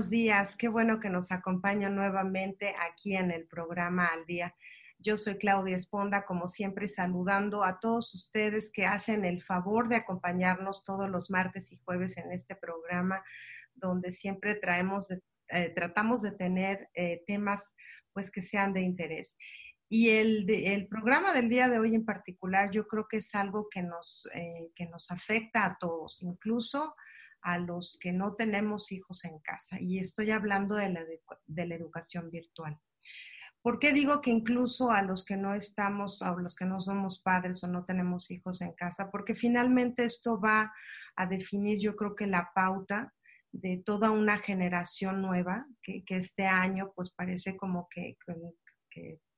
buenos días. Qué bueno que nos acompaña nuevamente aquí en el programa Al día. Yo soy Claudia Esponda, como siempre saludando a todos ustedes que hacen el favor de acompañarnos todos los martes y jueves en este programa, donde siempre eh, tratamos de tener eh, temas pues que sean de interés. Y el, el, programa del día de hoy en particular yo creo que es algo que nos, eh, que nos afecta a todos, incluso a los que no tenemos hijos en casa. Y estoy hablando de la, de la educación virtual. ¿Por qué digo que incluso a los que no estamos, a los que no somos padres o no tenemos hijos en casa? Porque finalmente esto va a definir, yo creo que la pauta de toda una generación nueva que, este año pues parece como que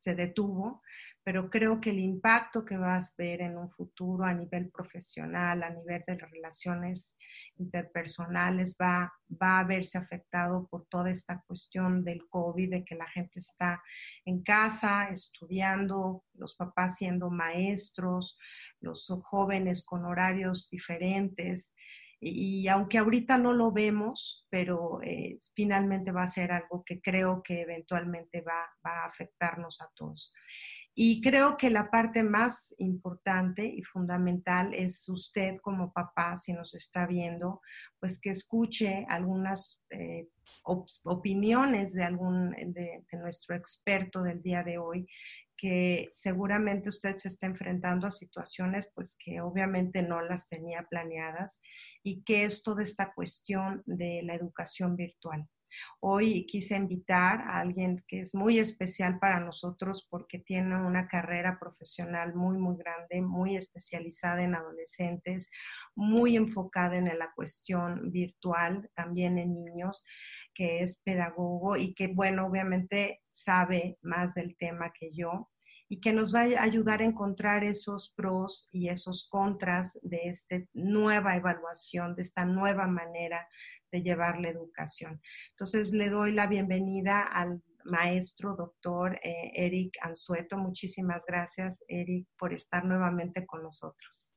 se detuvo, pero creo que el impacto que vas a ver en un futuro a nivel profesional, a nivel de relaciones interpersonales, va, va a verse afectado por toda esta cuestión del COVID, de que la gente está en casa estudiando, los papás siendo maestros, los jóvenes con horarios diferentes. Y, aunque ahorita no lo vemos, pero eh, finalmente va a ser algo que creo que eventualmente va, va a afectarnos a todos. Y creo que la parte más importante y fundamental es usted como papá, si nos está viendo, pues que escuche algunas eh, op opiniones de, algún, de, de nuestro experto del día de hoy que seguramente usted se está enfrentando a situaciones pues que obviamente no las tenía planeadas y que es toda esta cuestión de la educación virtual. Hoy quise invitar a alguien que es muy especial para nosotros porque tiene una carrera profesional muy, muy grande, muy especializada en adolescentes, muy enfocada en la cuestión virtual, también en niños que es pedagogo y que, bueno, obviamente sabe más del tema que yo y que nos va a ayudar a encontrar esos pros y esos contras de esta nueva evaluación, de esta nueva manera de llevar la educación. Entonces, le doy la bienvenida al maestro doctor eh, Eric Anzueto. Muchísimas gracias, Eric, por estar nuevamente con nosotros.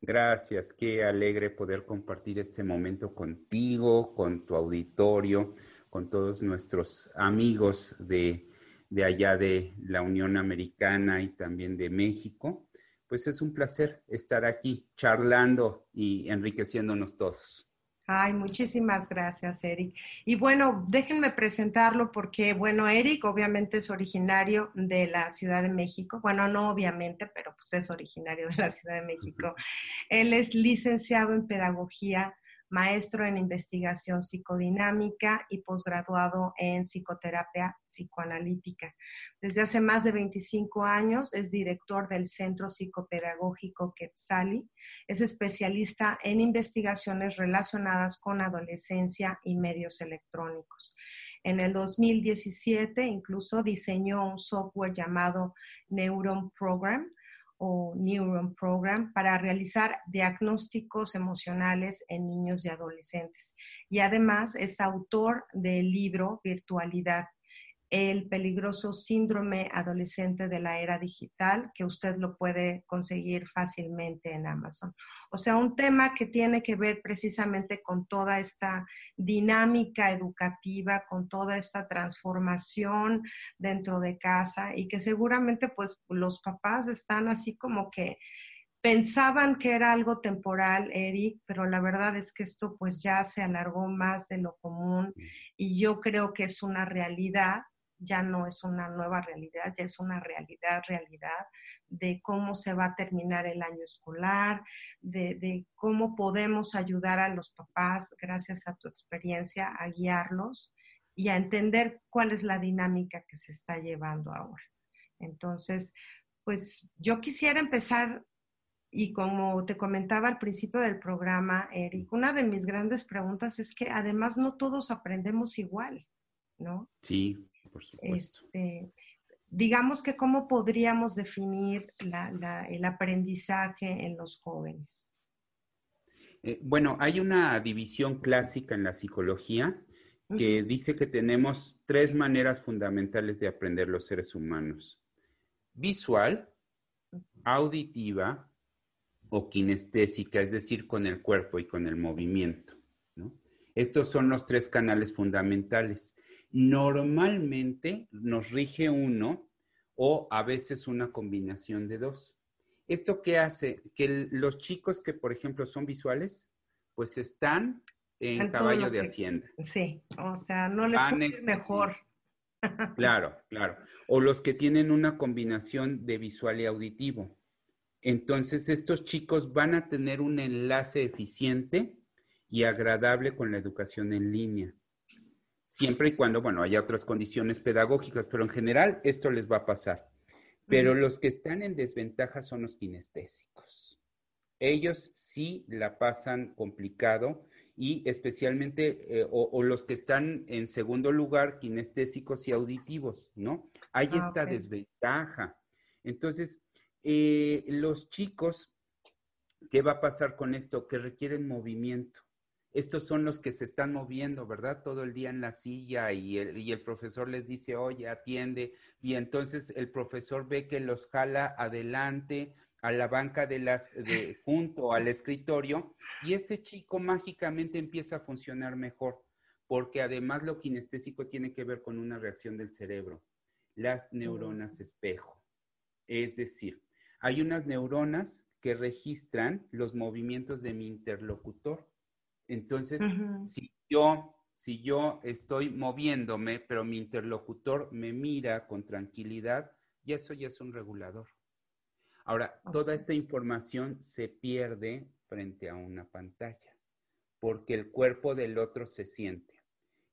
Gracias, qué alegre poder compartir este momento contigo, con tu auditorio, con todos nuestros amigos de de allá de la Unión Americana y también de México, pues es un placer estar aquí charlando y enriqueciéndonos todos. Ay, muchísimas gracias, Eric. Y bueno, déjenme presentarlo porque, bueno, Eric obviamente es originario de la Ciudad de México. Bueno, no obviamente, pero pues es originario de la Ciudad de México. Él es licenciado en Pedagogía maestro en investigación psicodinámica y posgraduado en psicoterapia psicoanalítica. Desde hace más de 25 años es director del Centro Psicopedagógico Quetzali. Es especialista en investigaciones relacionadas con adolescencia y medios electrónicos. En el 2017 incluso diseñó un software llamado Neuron Program, o Neuron Program para realizar diagnósticos emocionales en niños y adolescentes. Y además es autor del libro Virtualidad, el peligroso síndrome adolescente de la era digital, que usted lo puede conseguir fácilmente en Amazon. O sea, un tema que tiene que ver precisamente con toda esta dinámica educativa, con toda esta transformación dentro de casa y que seguramente pues los papás están así como que pensaban que era algo temporal, Eric, pero la verdad es que esto pues ya se alargó más de lo común y yo creo que es una realidad ya no es una nueva realidad, ya es una realidad, realidad de cómo se va a terminar el año escolar, de, cómo podemos ayudar a los papás, gracias a tu experiencia, a guiarlos y a entender cuál es la dinámica que se está llevando ahora. Entonces, pues yo quisiera empezar y como te comentaba al principio del programa, Eric, una de mis grandes preguntas es que además no todos aprendemos igual, ¿no? Sí, este, digamos que cómo podríamos definir el aprendizaje en los jóvenes. Eh, bueno, hay una división clásica en la psicología que dice que tenemos tres maneras fundamentales de aprender los seres humanos. Visual, auditiva o kinestésica, es decir, con el cuerpo y con el movimiento. Estos son los tres canales fundamentales. Normalmente nos rige uno o a veces una combinación de dos. ¿Esto qué hace? Que los chicos que, por ejemplo, son visuales, pues están en, caballo de hacienda. Sí, o sea, no les puede mejor. Claro, claro. O los que tienen una combinación de visual y auditivo. Entonces, estos chicos van a tener un enlace eficiente y agradable con la educación en línea. Siempre y cuando, bueno, haya otras condiciones pedagógicas, pero en general esto les va a pasar. Pero los que están en desventaja son los kinestésicos. Ellos sí la pasan complicado y especialmente, eh, o, los que están en segundo lugar, kinestésicos y auditivos, ¿no? Hay ah, esta desventaja. Entonces, eh, los chicos, ¿qué va a pasar con esto? Que requieren movimiento. Estos son los que se están moviendo, ¿verdad? Todo el día en la silla y el, y el profesor les dice, oye, atiende. Y entonces el profesor ve que los jala adelante a la banca de las, de, junto al escritorio y ese chico mágicamente empieza a funcionar mejor, porque además lo kinestésico tiene que ver con una reacción del cerebro, las neuronas espejo. Es decir, hay unas neuronas que registran los movimientos de mi interlocutor. Entonces, si yo si yo estoy moviéndome, pero mi interlocutor me mira con tranquilidad, ya eso ya es un regulador. Ahora, toda esta información se pierde frente a una pantalla, porque el cuerpo del otro se siente.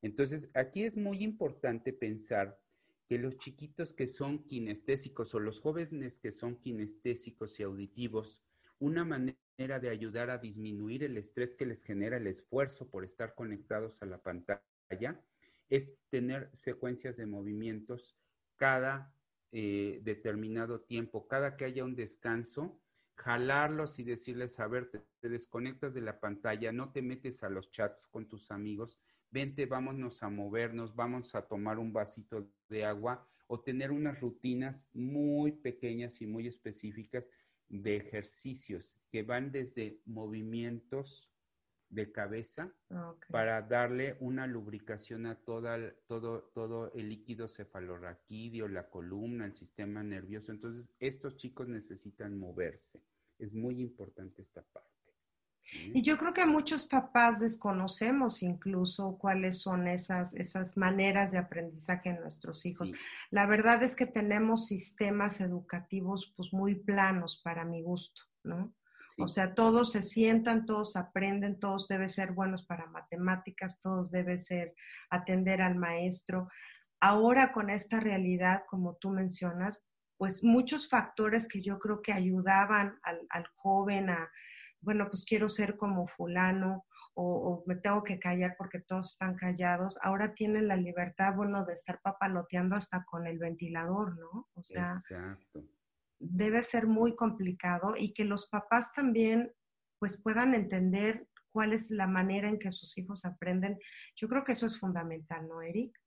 Entonces, aquí es muy importante pensar que los chiquitos que son kinestésicos o los jóvenes que son kinestésicos y auditivos, una manera de ayudar a disminuir el estrés que les genera el esfuerzo por estar conectados a la pantalla es tener secuencias de movimientos cada eh, determinado tiempo, cada que haya un descanso, jalarlos y decirles, a ver, te, desconectas de la pantalla, no te metes a los chats con tus amigos, vente, vámonos a movernos, vamos a tomar un vasito de agua o tener unas rutinas muy pequeñas y muy específicas de ejercicios que van desde movimientos de cabeza para darle una lubricación a toda, todo, todo el líquido cefalorraquídeo, la columna, el sistema nervioso. Entonces, estos chicos necesitan moverse. Es muy importante esta parte. Y yo creo que muchos papás desconocemos incluso cuáles son esas, esas maneras de aprendizaje en nuestros hijos. La verdad es que tenemos sistemas educativos pues muy planos para mi gusto, ¿no? O sea, todos se sientan, todos aprenden, todos deben ser buenos para matemáticas, todos deben ser atender al maestro. Ahora con esta realidad, como tú mencionas, pues muchos factores que yo creo que ayudaban al, al joven a, bueno, pues quiero ser como fulano o, me tengo que callar porque todos están callados, ahora tienen la libertad, bueno, de estar papaloteando hasta con el ventilador, ¿no? O sea, debe ser muy complicado y que los papás también pues puedan entender cuál es la manera en que sus hijos aprenden. Yo creo que eso es fundamental, ¿no, Eric?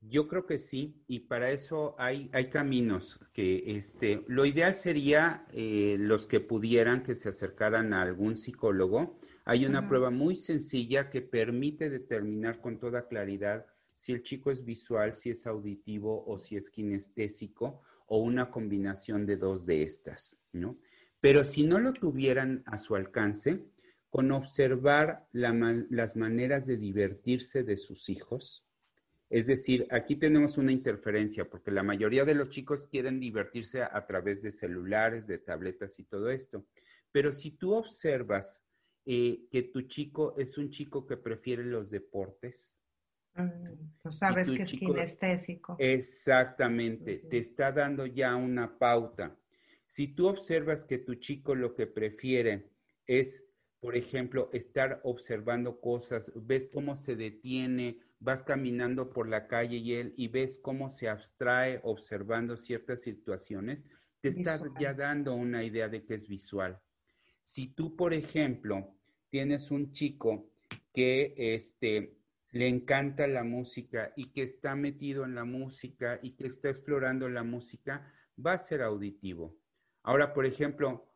Yo creo que sí, y para eso hay, hay caminos que este, lo ideal sería eh, los que pudieran que se acercaran a algún psicólogo. Hay una prueba muy sencilla que permite determinar con toda claridad si el chico es visual, si es auditivo o si es kinestésico o una combinación de dos de estas, ¿no? Pero si no lo tuvieran a su alcance, con observar las maneras de divertirse de sus hijos, es decir, aquí tenemos una interferencia porque la mayoría de los chicos quieren divertirse a, través de celulares, de tabletas y todo esto. Pero si tú observas eh, que tu chico es un chico que prefiere los deportes, mm, sabes que es kinestésico. Exactamente, te está dando ya una pauta. Si tú observas que tu chico lo que prefiere es, por ejemplo, estar observando cosas, ves cómo se detiene, vas caminando por la calle y él y ves cómo se abstrae observando ciertas situaciones, te estás ya dando una idea de que es visual. Si tú, por ejemplo, tienes un chico que este, le encanta la música y que está metido en la música y que está explorando la música, va a ser auditivo. Ahora, por ejemplo,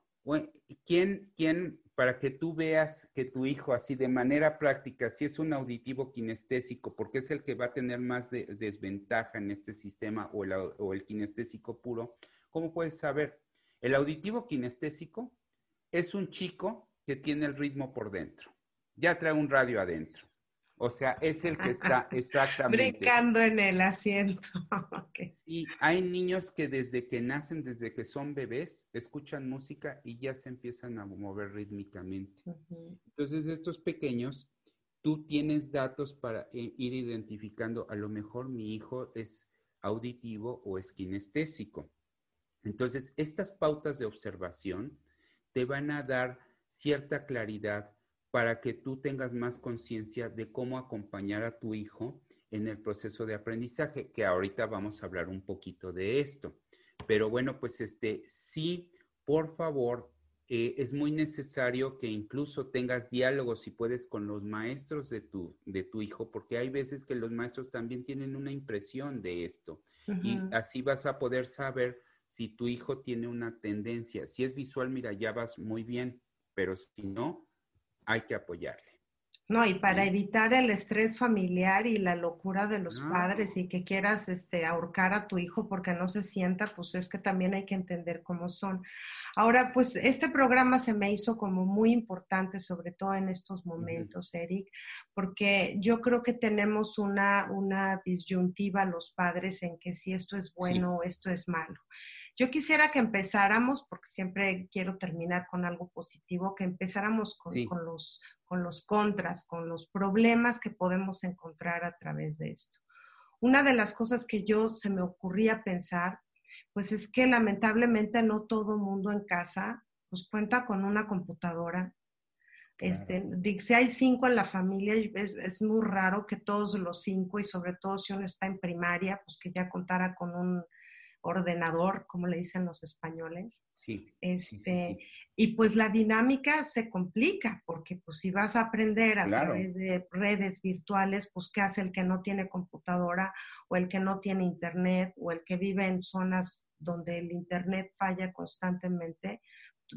¿quién, quién, para que tú veas que tu hijo así de manera práctica, si es un auditivo kinestésico, porque es el que va a tener más desventaja en este sistema o el, o el kinestésico puro, ¿cómo puedes saber? El auditivo kinestésico es un chico que tiene el ritmo por dentro. Ya trae un radio adentro. O sea, es el que está exactamente. Brincando en el asiento. Y hay niños que desde que nacen, desde que son bebés, escuchan música y ya se empiezan a mover rítmicamente. Entonces, estos pequeños, tú tienes datos para ir identificando, a lo mejor mi hijo es auditivo o es kinestésico. Entonces, estas pautas de observación te van a dar cierta claridad para que tú tengas más conciencia de cómo acompañar a tu hijo en el proceso de aprendizaje, que ahorita vamos a hablar un poquito de esto. Pero bueno, pues este, sí, por favor, eh, es muy necesario que incluso tengas diálogos, si puedes, con los maestros de tu, de tu hijo, porque hay veces que los maestros también tienen una impresión de esto. Y así vas a poder saber si tu hijo tiene una tendencia. Si es visual, mira, ya vas muy bien, pero si no, hay que apoyarle. No, y para evitar el estrés familiar y la locura de los padres y que quieras este, ahorcar a tu hijo porque no se sienta, pues es que también hay que entender cómo son. Ahora, pues este programa se me hizo como muy importante, sobre todo en estos momentos, Eric, porque yo creo que tenemos una, una disyuntiva los padres en que si esto es bueno o esto es malo. Yo quisiera que empezáramos, porque siempre quiero terminar con algo positivo, que empezáramos con, los, con los contras, con los problemas que podemos encontrar a través de esto. Una de las cosas que yo se me ocurría pensar, pues es que lamentablemente no todo mundo en casa pues cuenta con una computadora. Este, si hay cinco en la familia, es, es, muy raro que todos los cinco, y sobre todo si uno está en primaria, pues que ya contara con un, ordenador, como le dicen los españoles. Sí. Este, Y pues la dinámica se complica, porque pues si vas a aprender a través de redes virtuales, pues ¿qué hace el que no tiene computadora o el que no tiene internet o el que vive en zonas donde el internet falla constantemente?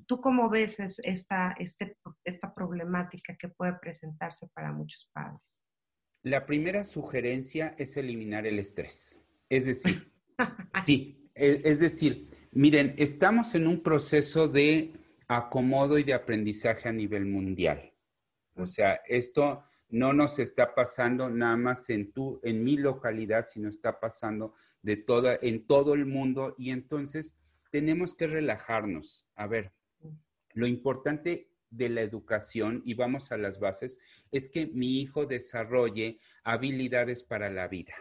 ¿Tú cómo ves esta, este, esta problemática que puede presentarse para muchos padres? La primera sugerencia es eliminar el estrés. Es decir, Sí, e, es decir, miren, estamos en un proceso de acomodo y de aprendizaje a nivel mundial. O sea, esto no nos está pasando nada más en tu, en mi localidad, sino está pasando de toda, en todo el mundo. Y entonces tenemos que relajarnos. A ver, lo importante de la educación, y vamos a las bases, es que mi hijo desarrolle habilidades para la vida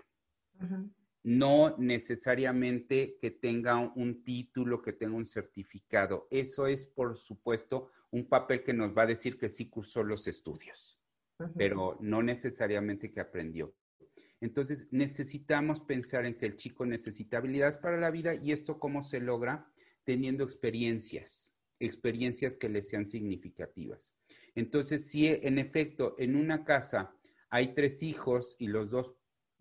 no necesariamente que tenga un título, que tenga un certificado. Eso es, por supuesto, un papel que nos va a decir que sí cursó los estudios, pero no necesariamente que aprendió. Entonces, necesitamos pensar en que el chico necesita habilidades para la vida y esto cómo se logra teniendo experiencias, experiencias que le sean significativas. Entonces, si en efecto en una casa hay tres hijos y los dos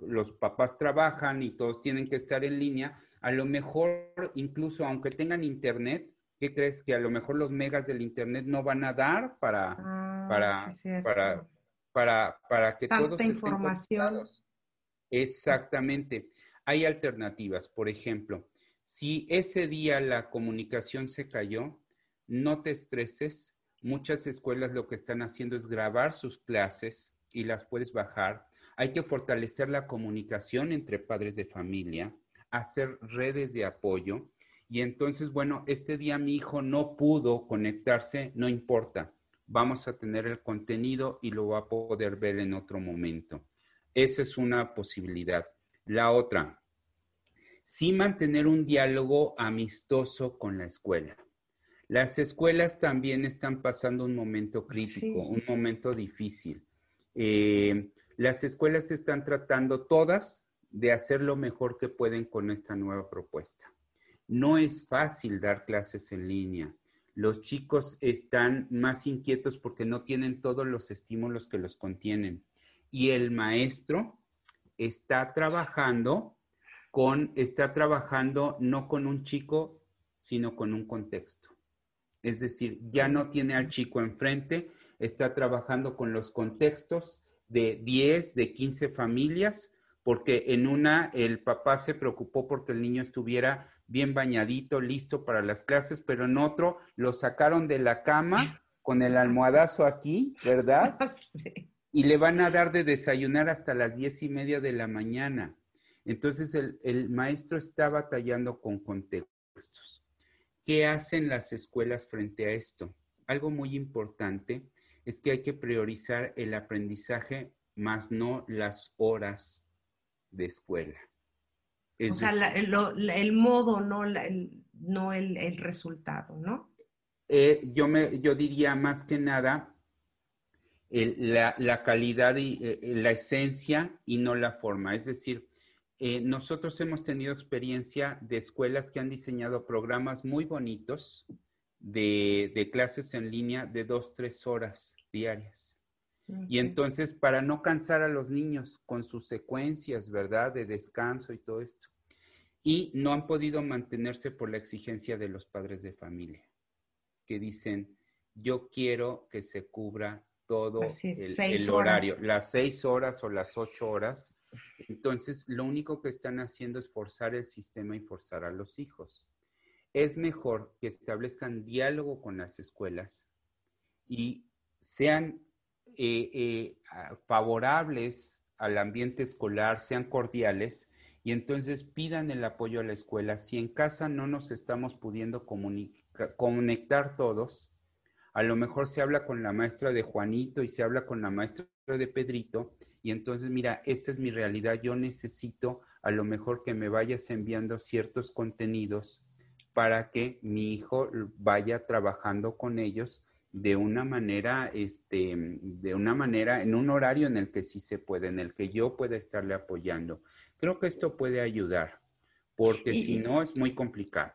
los papás trabajan y todos tienen que estar en línea, a lo mejor incluso aunque tengan internet, ¿qué crees? Que a lo mejor los megas del internet no van a dar para, ah, para, para, para, para, que todos estén información. Exactamente. Hay alternativas. Por ejemplo, si ese día la comunicación se cayó, no te estreses. Muchas escuelas lo que están haciendo es grabar sus clases y las puedes bajar hay que fortalecer la comunicación entre padres de familia, hacer redes de apoyo. Y entonces, bueno, este día mi hijo no pudo conectarse, no importa. Vamos a tener el contenido y lo va a poder ver en otro momento. Esa es una posibilidad. La otra, sí mantener un diálogo amistoso con la escuela. Las escuelas también están pasando un momento crítico, un momento difícil. Eh, las escuelas están tratando todas de hacer lo mejor que pueden con esta nueva propuesta. No es fácil dar clases en línea. Los chicos están más inquietos porque no tienen todos los estímulos que los contienen. Y el maestro está trabajando con, está trabajando no con un chico, sino con un contexto. Es decir, ya no tiene al chico enfrente, está trabajando con los contextos de 10, de 15 familias, porque en una el papá se preocupó porque el niño estuviera bien bañadito, listo para las clases, pero en otro lo sacaron de la cama con el almohadazo aquí, ¿verdad? Y le van a dar de desayunar hasta las diez y media de la mañana. Entonces el, el maestro está batallando con contextos. ¿Qué hacen las escuelas frente a esto? Algo muy importante es que hay que priorizar el aprendizaje más no las horas de escuela. o sea, el modo, no, el, no el, resultado, ¿no? Eh, yo, me, yo diría más que nada la, calidad y eh, la esencia y no la forma. Es decir, eh, nosotros hemos tenido experiencia de escuelas que han diseñado programas muy bonitos de, de clases en línea de dos, tres horas diarias. Y entonces, para no cansar a los niños con sus secuencias, ¿verdad? De descanso y todo esto. Y no han podido mantenerse por la exigencia de los padres de familia, que dicen, yo quiero que se cubra todo el, horario, las seis horas o las ocho horas. Entonces, lo único que están haciendo es forzar el sistema y forzar a los hijos. Es mejor que establezcan diálogo con las escuelas y sean eh, eh, favorables al ambiente escolar, sean cordiales y entonces pidan el apoyo a la escuela. Si en casa no nos estamos pudiendo conectar todos, a lo mejor se habla con la maestra de Juanito y se habla con la maestra de Pedrito y entonces mira, esta es mi realidad, yo necesito a lo mejor que me vayas enviando ciertos contenidos para que mi hijo vaya trabajando con ellos de una manera, este, de una manera, en un horario en el que sí se puede, en el que yo pueda estarle apoyando. Creo que esto puede ayudar, porque si no es muy complicado.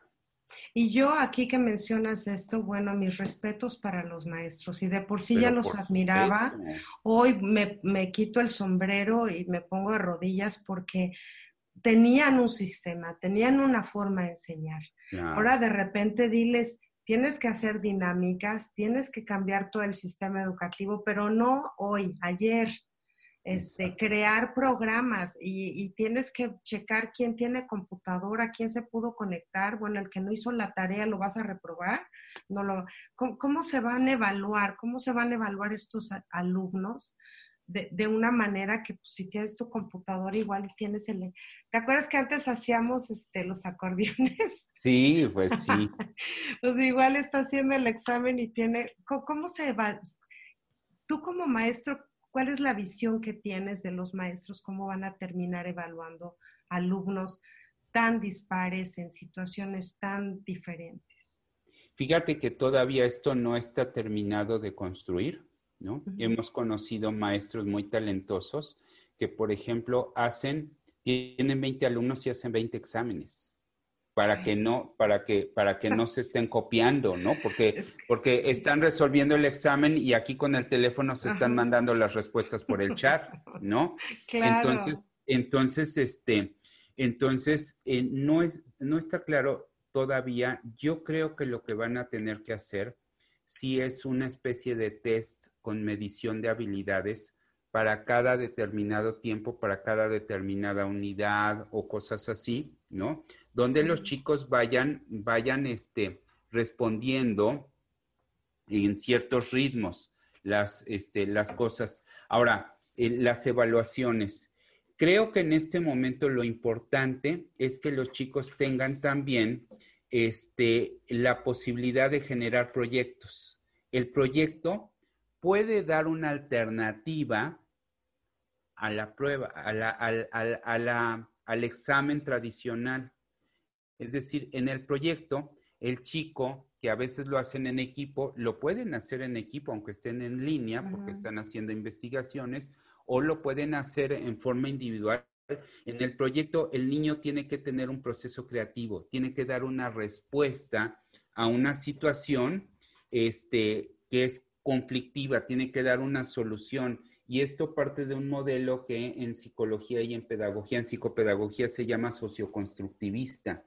Y yo aquí que mencionas esto, bueno, mis respetos para los maestros y de por sí ya los admiraba. Hoy me, me, quito el sombrero y me pongo de rodillas porque tenían un sistema, tenían una forma de enseñar. Ahora de repente diles, tienes que hacer dinámicas, tienes que cambiar todo el sistema educativo, pero no hoy, ayer. Este, crear programas y, tienes que checar quién tiene computadora, quién se pudo conectar. Bueno, el que no hizo la tarea lo vas a reprobar. No lo, ¿cómo, se van a evaluar? ¿Cómo se van a evaluar estos alumnos? De, una manera que pues, si tienes tu computadora igual tienes el... ¿Te acuerdas que antes hacíamos este, los acordeones? Sí, pues sí. pues igual está haciendo el examen y tiene... ¿Cómo, se va? Tú como maestro, ¿cuál es la visión que tienes de los maestros? ¿Cómo van a terminar evaluando alumnos tan dispares en situaciones tan diferentes? Fíjate que todavía esto no está terminado de construir ¿no? Hemos conocido maestros muy talentosos que, por ejemplo, hacen, tienen 20 alumnos y hacen 20 exámenes para que no, para que, para que no se estén copiando, ¿no? Porque, porque están resolviendo el examen y aquí con el teléfono se están mandando las respuestas por el chat, ¿no? Entonces, entonces, este, entonces, eh, no, es, no está claro todavía. Yo creo que lo que van a tener que hacer si es una especie de test con medición de habilidades para cada determinado tiempo, para cada determinada unidad o cosas así, ¿no? Donde los chicos vayan, vayan este, respondiendo en ciertos ritmos las, este, las cosas. Ahora, eh, las evaluaciones. Creo que en este momento lo importante es que los chicos tengan también este, la posibilidad de generar proyectos. El proyecto puede dar una alternativa a la prueba, al examen tradicional. Es decir, en el proyecto, el chico, que a veces lo hacen en equipo, lo pueden hacer en equipo, aunque estén en línea, porque están haciendo investigaciones, o lo pueden hacer en forma individual en el proyecto el niño tiene que tener un proceso creativo, tiene que dar una respuesta a una situación este, que es conflictiva, tiene que dar una solución. Y esto parte de un modelo que en psicología y en pedagogía, en psicopedagogía se llama socioconstructivista.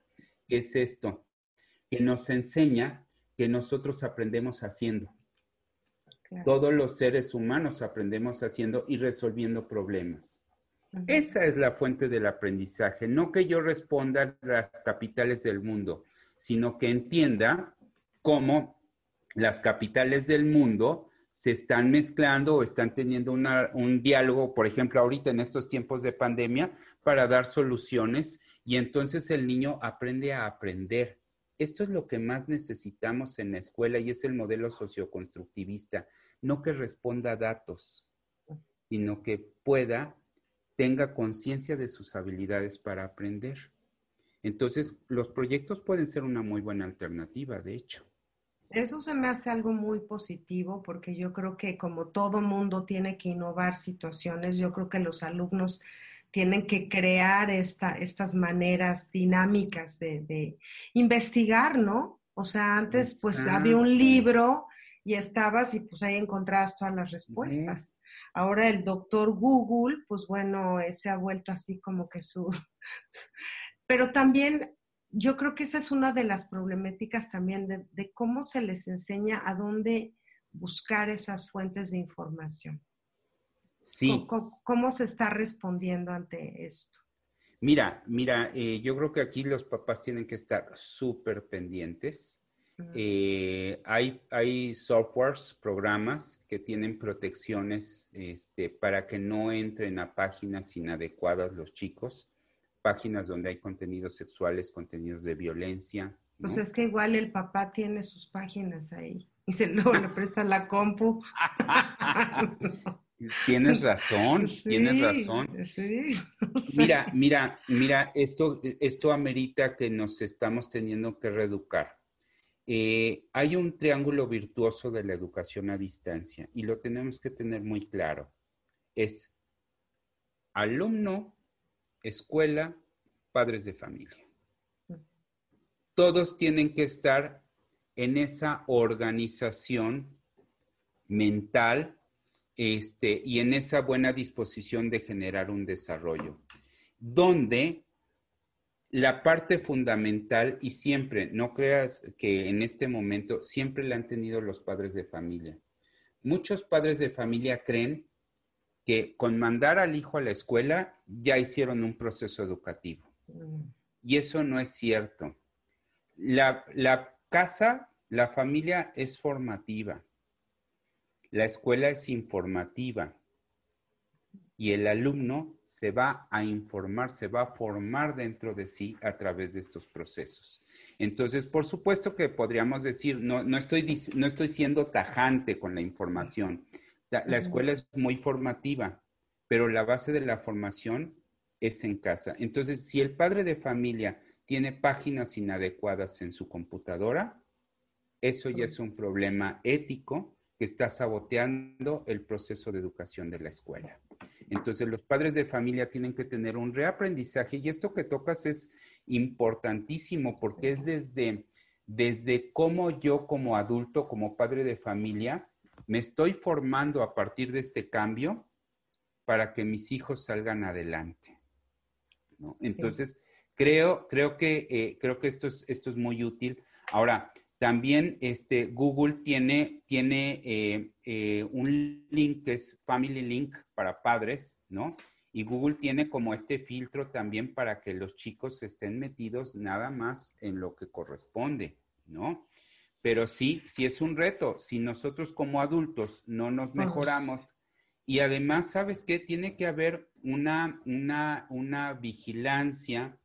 ¿Qué es esto? Que nos enseña que nosotros aprendemos haciendo. Todos los seres humanos aprendemos haciendo y resolviendo problemas. Esa es la fuente del aprendizaje, no que yo responda a las capitales del mundo, sino que entienda cómo las capitales del mundo se están mezclando o están teniendo un diálogo, por ejemplo, ahorita en estos tiempos de pandemia, para dar soluciones y entonces el niño aprende a aprender. Esto es lo que más necesitamos en la escuela y es el modelo socioconstructivista, no que responda a datos, sino que pueda, tenga conciencia de sus habilidades para aprender. Entonces, los proyectos pueden ser una muy buena alternativa, de hecho. Eso se me hace algo muy positivo porque yo creo que como todo mundo tiene que innovar situaciones, yo creo que los alumnos tienen que crear esta, estas maneras dinámicas de, investigar, ¿no? O sea, antes pues había un libro y estabas y pues ahí encontrabas todas las respuestas. Ahora el doctor Google, pues bueno, se ha vuelto así como que su... Pero también yo creo que esa es una de las problemáticas también de, cómo se les enseña a dónde buscar esas fuentes de información. Sí. ¿Cómo, se está respondiendo ante esto? Mira, mira, eh, yo creo que aquí los papás tienen que estar súper pendientes. Eh, hay, hay softwares, programas que tienen protecciones este, para que no entren a páginas inadecuadas los chicos páginas donde hay contenidos sexuales, contenidos de violencia. Pues es que igual el papá tiene sus páginas ahí y se luego le presta la compu. Tienes razón, tienes razón. Sí, Mira, mira, mira, esto, esto amerita que nos estamos teniendo que reeducar. Eh, hay un triángulo virtuoso de la educación a distancia y lo tenemos que tener muy claro. Es alumno, escuela, padres de familia. Todos tienen que estar en esa organización mental este, y en esa buena disposición de generar un desarrollo, donde la parte fundamental, y siempre, no creas que en este momento, siempre la han tenido los padres de familia. Muchos padres de familia creen que con mandar al hijo a la escuela ya hicieron un proceso educativo. Mm. Y eso no es cierto. La, la casa, la familia es formativa. La escuela es informativa. Y el alumno se va a informar, se va a formar dentro de sí a través de estos procesos. Entonces, por supuesto que podríamos decir, no, no, estoy, no estoy siendo tajante con la información, la, escuela es muy formativa, pero la base de la formación es en casa. Entonces, si el padre de familia tiene páginas inadecuadas en su computadora, eso ya es un problema ético que está saboteando el proceso de educación de la escuela. Entonces, los padres de familia tienen que tener un reaprendizaje y esto que tocas es importantísimo porque es desde, desde cómo yo como adulto, como padre de familia, me estoy formando a partir de este cambio para que mis hijos salgan adelante. Entonces, creo, creo, que, eh, creo que esto es, esto es muy útil. Ahora, también este, Google tiene, tiene eh, eh, un link que es Family Link para padres, ¿no? Y Google tiene como este filtro también para que los chicos estén metidos nada más en lo que corresponde, ¿no? Pero sí, sí es un reto. Si nosotros como adultos no nos mejoramos y además, ¿sabes qué? Tiene que haber una, una, una vigilancia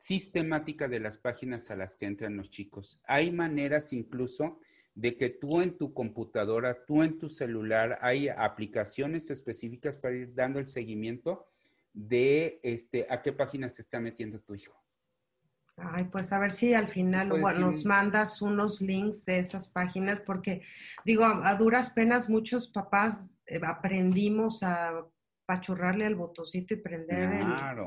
sistemática de las páginas a las que entran los chicos. Hay maneras incluso de que tú en tu computadora, tú en tu celular, hay aplicaciones específicas para ir dando el seguimiento de este, a qué páginas se está metiendo tu hijo. Ay, pues a ver si al final nos mandas unos links de esas páginas, porque digo, a, duras penas muchos papás eh, aprendimos a pachurrarle al botoncito y prender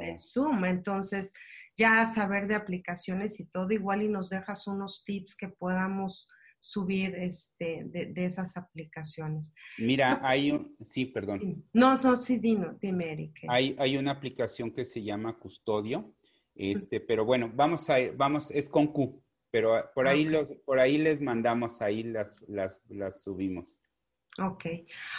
el, Zoom. Entonces, ya saber de aplicaciones y todo, igual y nos dejas unos tips que podamos subir este, de, esas aplicaciones. Mira, hay un, sí, perdón. No, no, sí, dino, dime, Eric. Hay, hay una aplicación que se llama Custodio, este, pero bueno, vamos a ir, vamos, es con Q. pero ah, por ahí, los, por ahí les mandamos, ahí las, las, las subimos. Ok.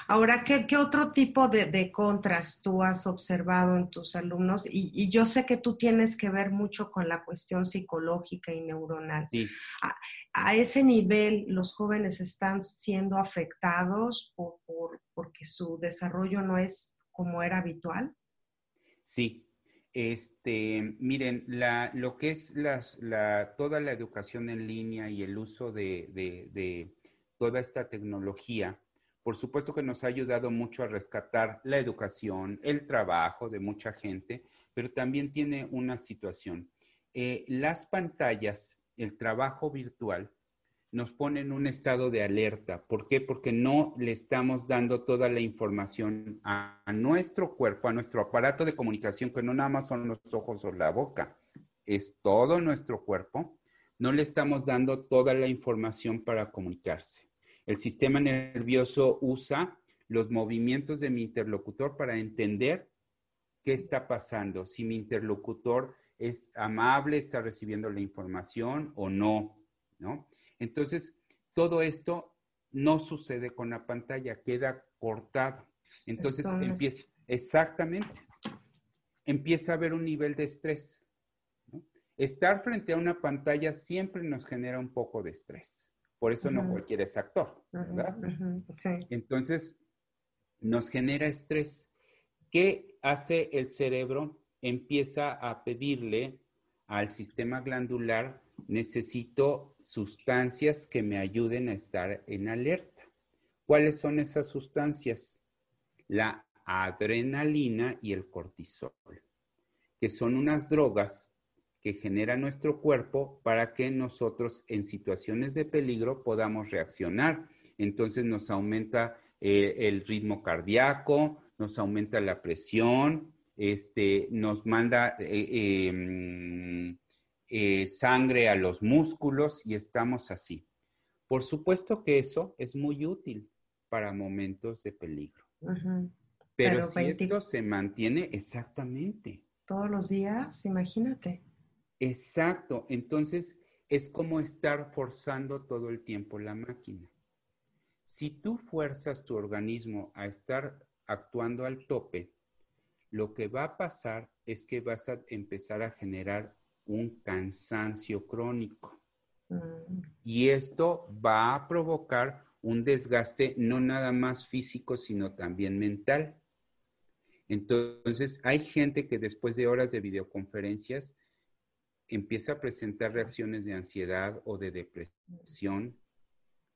Ahora, ¿qué, qué otro tipo de, de, contras tú has observado en tus alumnos? Y, y, yo sé que tú tienes que ver mucho con la cuestión psicológica y neuronal. Sí. A, a, ese nivel, ¿los jóvenes están siendo afectados por, por, porque su desarrollo no es como era habitual? Sí. Este, miren, la, lo que es las, la, toda la educación en línea y el uso de, de, de toda esta tecnología, por supuesto que nos ha ayudado mucho a rescatar la educación, el trabajo de mucha gente, pero también tiene una situación. Eh, las pantallas, el trabajo virtual, nos pone en un estado de alerta. ¿Por qué? Porque no le estamos dando toda la información a, a, nuestro cuerpo, a nuestro aparato de comunicación, que no nada más son los ojos o la boca, es todo nuestro cuerpo. No le estamos dando toda la información para comunicarse. El sistema nervioso usa los movimientos de mi interlocutor para entender qué está pasando, si mi interlocutor es amable, está recibiendo la información o no, ¿no? Entonces, todo esto no sucede con la pantalla, queda cortado. Entonces, empieza, exactamente, empieza a haber un nivel de estrés. ¿no? Estar frente a una pantalla siempre nos genera un poco de estrés. Por eso uh -huh. no cualquiera es actor, ¿verdad? Sí. Entonces, nos genera estrés. ¿Qué hace el cerebro? Empieza a pedirle al sistema glandular, necesito sustancias que me ayuden a estar en alerta. ¿Cuáles son esas sustancias? La adrenalina y el cortisol, que son unas drogas que genera nuestro cuerpo para que nosotros en situaciones de peligro podamos reaccionar. Entonces nos aumenta eh, el ritmo cardíaco, nos aumenta la presión, este, nos manda eh, eh, sangre a los músculos y estamos así. Por supuesto que eso es muy útil para momentos de peligro. Uh -huh. Pero, Pero, si 20... esto se mantiene exactamente. Todos los días, imagínate. Exacto, entonces es como estar forzando todo el tiempo la máquina. Si tú fuerzas tu organismo a estar actuando al tope, lo que va a pasar es que vas a empezar a generar un cansancio crónico. Mm. Y esto va a provocar un desgaste no nada más físico, sino también mental. Entonces, hay gente que después de horas de videoconferencias empieza a presentar reacciones de ansiedad o de depresión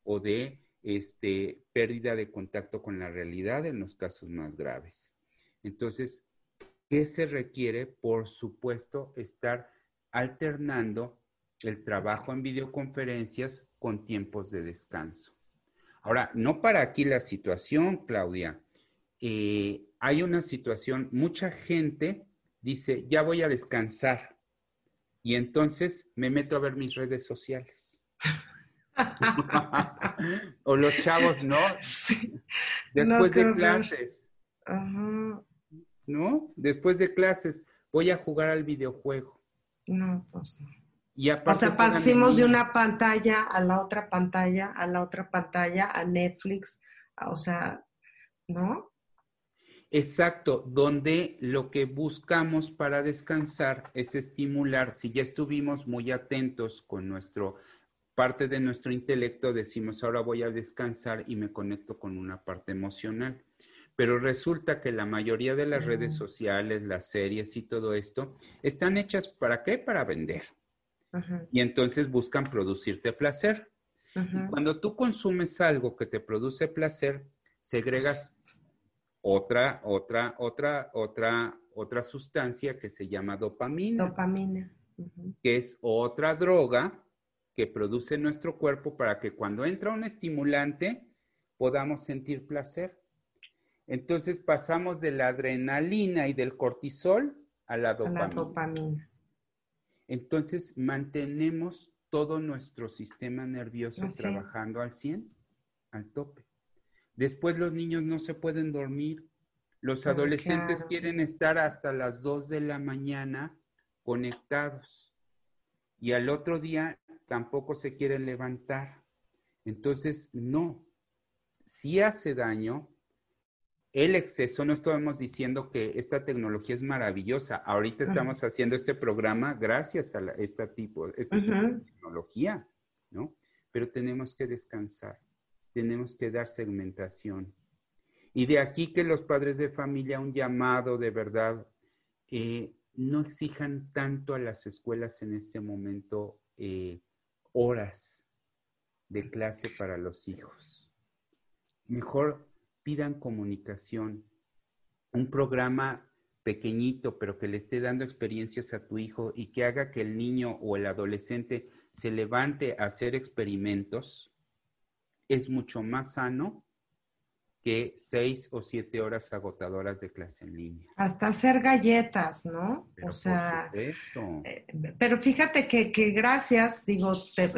o de este, pérdida de contacto con la realidad en los casos más graves. Entonces, ¿qué se requiere? Por supuesto, estar alternando el trabajo en videoconferencias con tiempos de descanso. Ahora, no para aquí la situación, Claudia. Eh, hay una situación, mucha gente dice, ya voy a descansar y entonces me meto a ver mis redes sociales. o los chavos, ¿no? Sí. Después no, de clases. -huh. ¿No? Después de clases voy a jugar al videojuego. No, pues no. Y o sea, pasamos de una pantalla a la otra pantalla, a la otra pantalla, a Netflix, o sea, ¿no? Exacto, donde lo que buscamos para descansar es estimular, si ya estuvimos muy atentos con nuestro parte de nuestro intelecto, decimos ahora voy a descansar y me conecto con una parte emocional. Pero resulta que la mayoría de las redes sociales, las series y todo esto están hechas para qué? Para vender. Uh -huh. Y entonces buscan producirte placer. Uh -huh. Y cuando tú consumes algo que te produce placer, segregas otra, otra, otra, otra, otra sustancia que se llama dopamina. Dopamina. Uh -huh. Que es otra droga que produce nuestro cuerpo para que cuando entra un estimulante podamos sentir placer. Entonces pasamos de la adrenalina y del cortisol a la dopamina. A la dopamina. Entonces mantenemos todo nuestro sistema nervioso Así. trabajando al 100, al tope. Después los niños no se pueden dormir. Los adolescentes claro. quieren estar hasta las 2 de la mañana conectados. Y al otro día tampoco se quieren levantar. Entonces, no, si hace daño, el exceso, no estamos diciendo que esta tecnología es maravillosa. Ahorita estamos haciendo este programa gracias a tipo, este tipo de tecnología, ¿no? Pero tenemos que descansar, tenemos que dar segmentación. Y de aquí que los padres de familia, un llamado de verdad, eh, no exijan tanto a las escuelas en este momento eh, horas de clase para los hijos. Mejor pidan comunicación, un programa pequeñito, pero que le esté dando experiencias a tu hijo y que haga que el niño o el adolescente se levante a hacer experimentos, es mucho más sano que seis o siete horas agotadoras de clase en línea. Hasta hacer galletas, ¿no? o sea, eh, pero fíjate que, gracias, digo,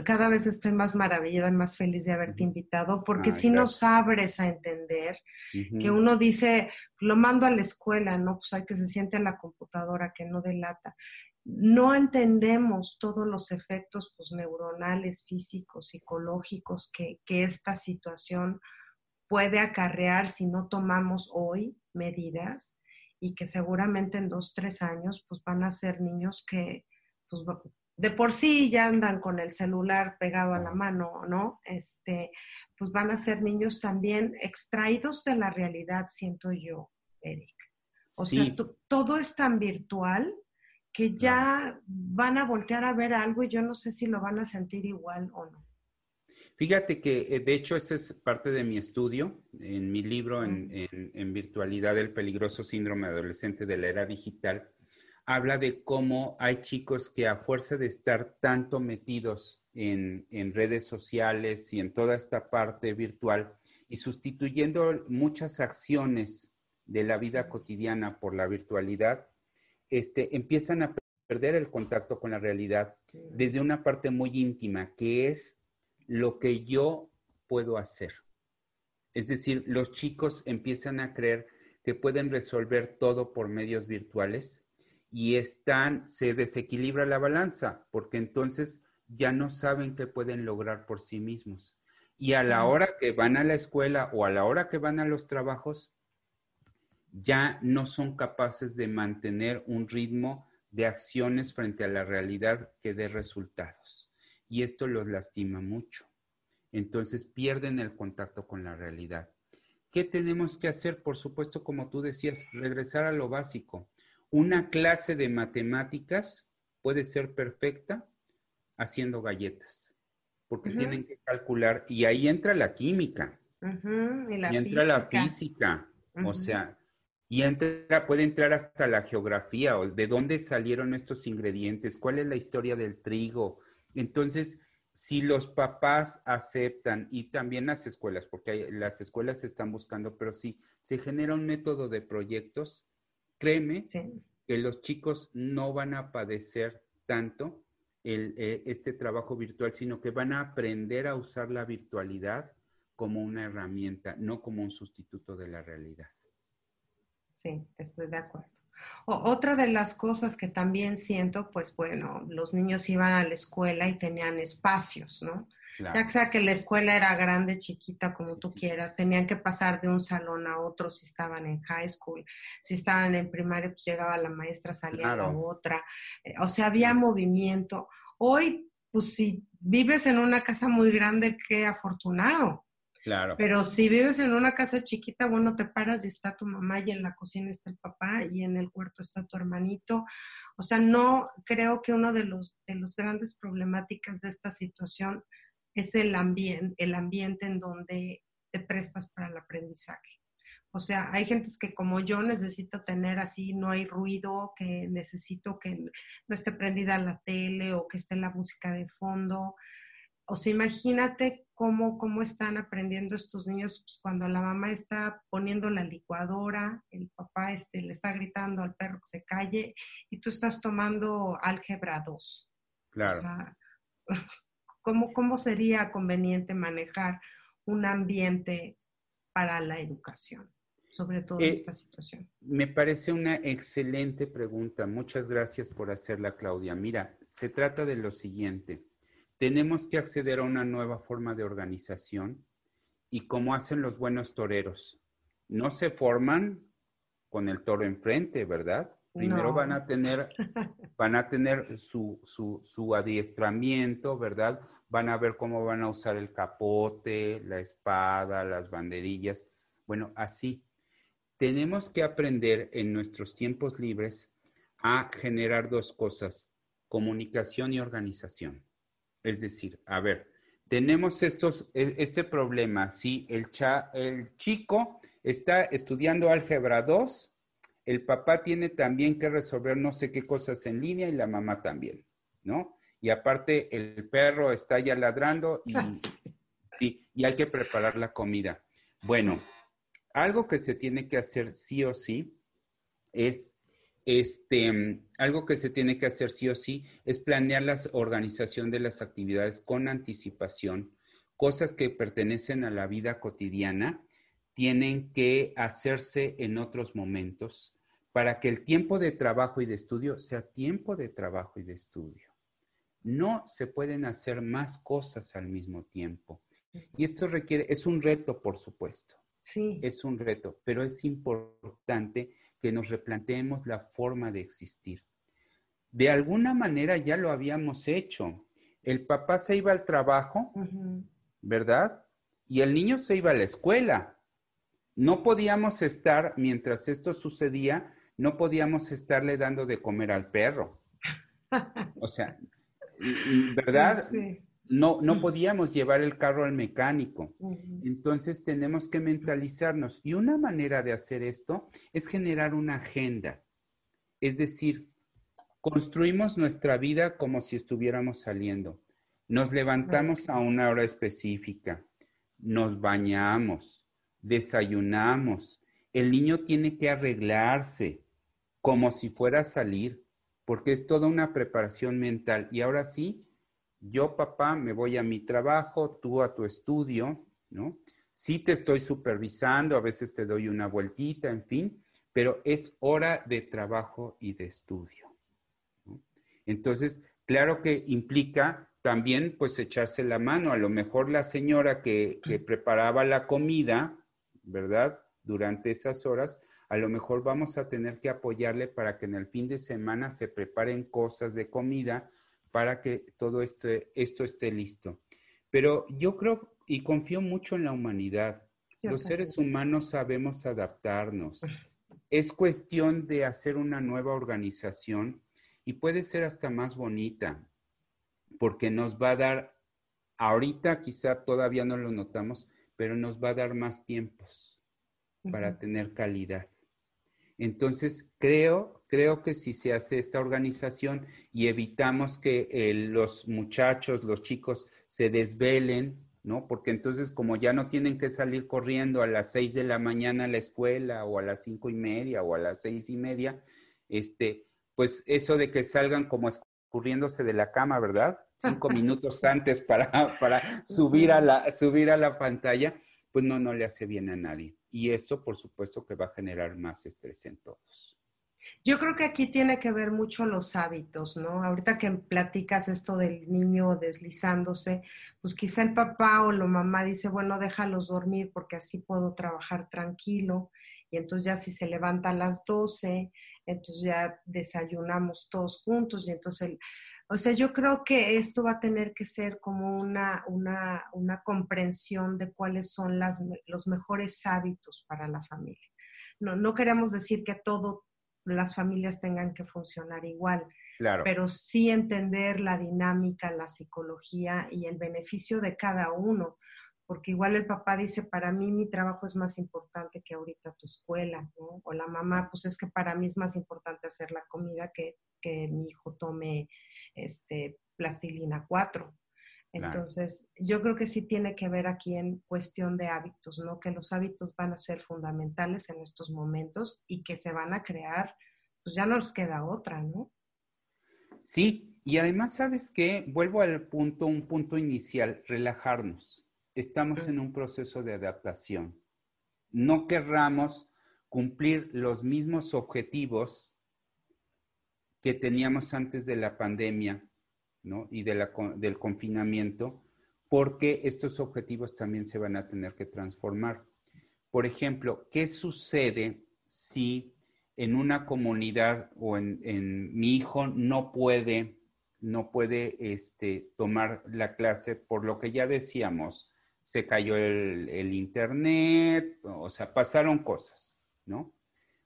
cada vez estoy más maravillada y más feliz de haberte invitado, porque si nos abres a entender que uno dice, lo mando a la escuela, ¿no? Pues hay que se siente en la computadora, que no delata no entendemos todos los efectos pues, neuronales, físicos, psicológicos que, que esta situación puede acarrear si no tomamos hoy medidas y que seguramente en dos, tres años pues van a ser niños que pues, de por sí ya andan con el celular pegado a la mano, ¿no? Este, pues van a ser niños también extraídos de la realidad, siento yo, Eric. O sea, todo es tan virtual que ya van a voltear a ver algo y yo no sé si lo van a sentir igual o no. Fíjate que, eh, de hecho, ese es parte de mi estudio, en mi libro en, virtualidad, el peligroso síndrome adolescente de la era digital, habla de cómo hay chicos que a fuerza de estar tanto metidos en, en redes sociales y en toda esta parte virtual y sustituyendo muchas acciones de la vida cotidiana por la virtualidad, este, empiezan a perder el contacto con la realidad desde una parte muy íntima, que es lo que yo puedo hacer. Es decir, los chicos empiezan a creer que pueden resolver todo por medios virtuales y están, se desequilibra la balanza, porque entonces ya no saben qué pueden lograr por sí mismos. Y a la hora que van a la escuela o a la hora que van a los trabajos, ya no son capaces de mantener un ritmo de acciones frente a la realidad que dé resultados y esto los lastima mucho. Entonces pierden el contacto con la realidad. ¿Qué tenemos que hacer? Por supuesto, como tú decías, regresar a lo básico. Una clase de matemáticas puede ser perfecta haciendo galletas, porque tienen que calcular, y ahí entra la química, y, entra la física, o sea, y entra, puede entrar hasta la geografía, o de dónde salieron estos ingredientes, cuál es la historia del trigo, entonces, si los papás aceptan y también las escuelas, porque las escuelas se están buscando, pero si se genera un método de proyectos, créeme que los chicos no van a padecer tanto eh, este trabajo virtual, sino que van a aprender a usar la virtualidad como una herramienta, no como un sustituto de la realidad. Sí, estoy de acuerdo. Otra de las cosas que también siento, pues bueno, los niños iban a la escuela y tenían espacios, ¿no? Ya sea que la escuela era grande, chiquita, como tú quieras, tenían que pasar de un salón a otro si estaban en high school, si estaban en primaria, pues llegaba la maestra, salía a otra, eh, o sea, había movimiento. Hoy, pues si vives en una casa muy grande, qué afortunado, Claro. Pero si vives en una casa chiquita, bueno, te paras y está tu mamá y en la cocina está el papá y en el cuarto está tu hermanito. O sea, no creo que uno de los, de los grandes problemáticas de esta situación es el ambiente, el ambiente en donde te prestas para el aprendizaje. O sea, hay gentes que como yo necesito tener así, no hay ruido, que necesito que no esté prendida la tele o que esté la música de fondo. O sea, imagínate cómo, cómo están aprendiendo estos niños pues, cuando la mamá está poniendo la licuadora, el papá este, le está gritando al perro que se calle y tú estás tomando álgebra 2. Claro. O sea, ¿cómo, ¿cómo sería conveniente manejar un ambiente para la educación? sobre todo en eh, esta situación? Me parece una excelente pregunta. Muchas gracias por hacerla, Claudia. Mira, se trata de lo siguiente tenemos que acceder a una nueva forma de organización y como hacen los buenos toreros, no se forman con el toro enfrente, ¿verdad? Primero van a tener, van a tener su, su, su, adiestramiento, ¿verdad? Van a ver cómo van a usar el capote, la espada, las banderillas. Bueno, así. Tenemos que aprender en nuestros tiempos libres a generar dos cosas, comunicación y organización. Es decir, a ver, tenemos estos, e, este problema, si el, cha, el chico está estudiando álgebra 2, el papá tiene también que resolver no sé qué cosas en línea y la mamá también, ¿no? Y aparte el perro está ya ladrando y, sí, y hay que preparar la comida. Bueno, algo que se tiene que hacer sí o sí es este, algo que se tiene que hacer sí o sí es planear la organización de las actividades con anticipación, cosas que pertenecen a la vida cotidiana, tienen que hacerse en otros momentos para que el tiempo de trabajo y de estudio sea tiempo de trabajo y de estudio. No se pueden hacer más cosas al mismo tiempo. Y esto requiere, es un reto, por supuesto. Sí. Es un reto, pero es importante que nos replanteemos la forma de existir. De alguna manera ya lo habíamos hecho. El papá se iba al trabajo, ¿verdad? Y el niño se iba a la escuela. No podíamos estar, mientras esto sucedía, no podíamos estarle dando de comer al perro. O sea, ¿verdad? Sí no, no podíamos llevar el carro al mecánico. Entonces tenemos que mentalizarnos. Y una manera de hacer esto es generar una agenda. Es decir, construimos nuestra vida como si estuviéramos saliendo. Nos levantamos a una hora específica, nos bañamos, desayunamos. El niño tiene que arreglarse como si fuera a salir, porque es toda una preparación mental. Y ahora sí, yo papá me voy a mi trabajo, tú a tu estudio, ¿no? Sí te estoy supervisando, a veces te doy una vueltita, en fin, pero es hora de trabajo y de estudio. Entonces, claro que implica también pues echarse la mano. A lo mejor la señora que, que preparaba la comida, ¿verdad? Durante esas horas, a lo mejor vamos a tener que apoyarle para que en el fin de semana se preparen cosas de comida para que todo este, esto esté listo. Pero yo creo y confío mucho en la humanidad. Los seres humanos sabemos adaptarnos. Es cuestión de hacer una nueva organización y puede ser hasta más bonita, porque nos va a dar, ahorita quizá todavía no lo notamos, pero nos va a dar más tiempos para tener calidad. Entonces, creo, creo que si se hace esta organización y evitamos que eh, los muchachos, los chicos se desvelen, ¿no? Porque entonces como ya no tienen que salir corriendo a las seis de la mañana a la escuela o a las cinco y media o a las seis y media, este, pues eso de que salgan como escurriéndose de la cama, ¿verdad? Cinco minutos antes para, para subir, a la, subir a la pantalla, pues no, no le hace bien a nadie. Y eso, por supuesto, que va a generar más estrés en todos. Yo creo que aquí tiene que ver mucho los hábitos, ¿no? Ahorita que platicas esto del niño deslizándose, pues quizá el papá o la mamá dice, bueno, déjalos dormir porque así puedo trabajar tranquilo. Y entonces ya si se levanta a las 12, entonces ya desayunamos todos juntos y entonces el, o sea, yo creo que esto va a tener que ser como una, una, una comprensión de cuáles son las, los mejores hábitos para la familia. No, no queremos decir que todas las familias tengan que funcionar igual, claro. pero sí entender la dinámica, la psicología y el beneficio de cada uno porque igual el papá dice, para mí mi trabajo es más importante que ahorita tu escuela, ¿no? O la mamá, pues es que para mí es más importante hacer la comida que, que mi hijo tome este, plastilina 4. Entonces, yo creo que sí tiene que ver aquí en cuestión de hábitos, ¿no? Que los hábitos van a ser fundamentales en estos momentos y que se van a crear, pues ya no nos queda otra, ¿no? Sí, y además, ¿sabes qué? Vuelvo al punto, un punto inicial, relajarnos estamos en un proceso de adaptación. No querramos cumplir los mismos objetivos que teníamos antes de la pandemia ¿no? Y de la, del confinamiento, porque estos objetivos también se van a tener que transformar. Por ejemplo, ¿qué sucede si en una comunidad o en, mi hijo no puede, no puede este, tomar la clase por lo que ya decíamos, se cayó el, internet, o sea, pasaron cosas, ¿no?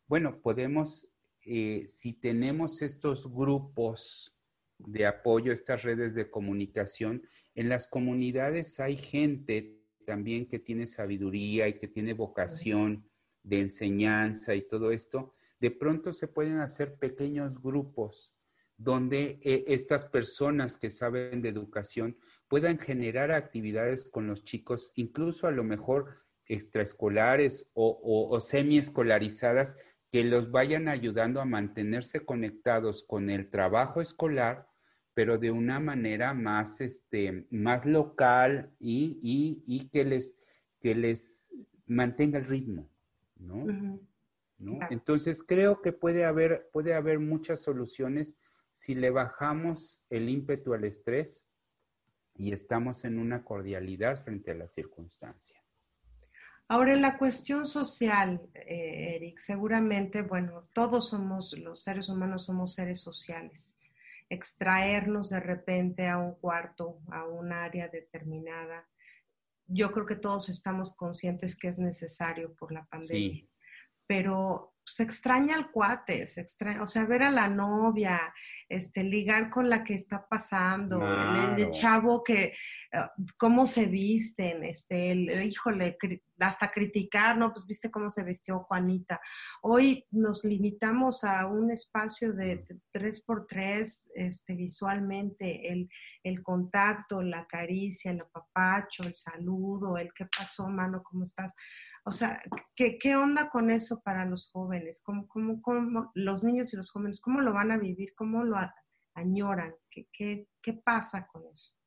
Bueno, podemos, eh, si tenemos estos grupos de apoyo, estas redes de comunicación, en las comunidades hay gente también que tiene sabiduría y que tiene vocación de enseñanza y todo esto, de pronto se pueden hacer pequeños grupos donde eh, estas personas que saben de educación puedan generar actividades con los chicos, incluso a lo mejor extraescolares o, o, semiescolarizadas, que los vayan ayudando a mantenerse conectados con el trabajo escolar, pero de una manera más, este, más local y, que, les, que les mantenga el ritmo, ¿no? Entonces creo que puede haber, puede haber muchas soluciones si le bajamos el ímpetu al estrés y estamos en una cordialidad frente a la circunstancia. Ahora, en la cuestión social, eh, Eric, seguramente, bueno, todos somos, los seres humanos somos seres sociales. Extraernos de repente a un cuarto, a un área determinada, yo creo que todos estamos conscientes que es necesario por la pandemia pero se extraña al cuate, se extraña, o sea, ver a la novia, este, ligar con la que está pasando, el, chavo que, eh, cómo se visten, este, el, híjole, hasta criticar, ¿no? Pues viste cómo se vistió Juanita. Hoy nos limitamos a un espacio de tres por tres, este, visualmente, el, el contacto, la caricia, el apapacho, el saludo, el qué pasó, mano, ¿cómo estás? O sea, ¿qué, qué onda con eso para los jóvenes? ¿Cómo, cómo, cómo, los niños y los jóvenes, cómo lo van a vivir? ¿Cómo lo añoran? ¿Qué, qué, qué pasa con eso?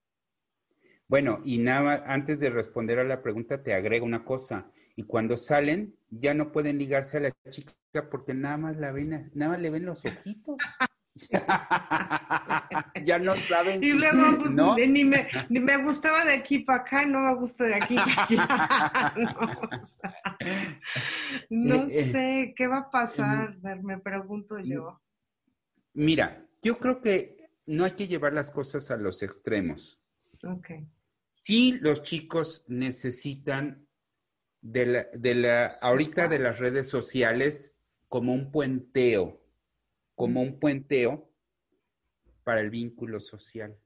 Bueno, y nada, antes de responder a la pregunta, te agrego una cosa. Y cuando salen, ya no pueden ligarse a la chica porque nada más la ven, nada más le ven los ojitos. ya no saben. Y luego, pues, ni, me, ni, me, gustaba de aquí para acá, no me gusta de aquí para allá. no, eh, eh, sé, ¿qué va a pasar? Me pregunto yo. Mira, yo creo que no hay que llevar las cosas a los extremos. Ok. Sí, los chicos necesitan de la, de la ahorita de las redes sociales como un puenteo como un puenteo para el vínculo social.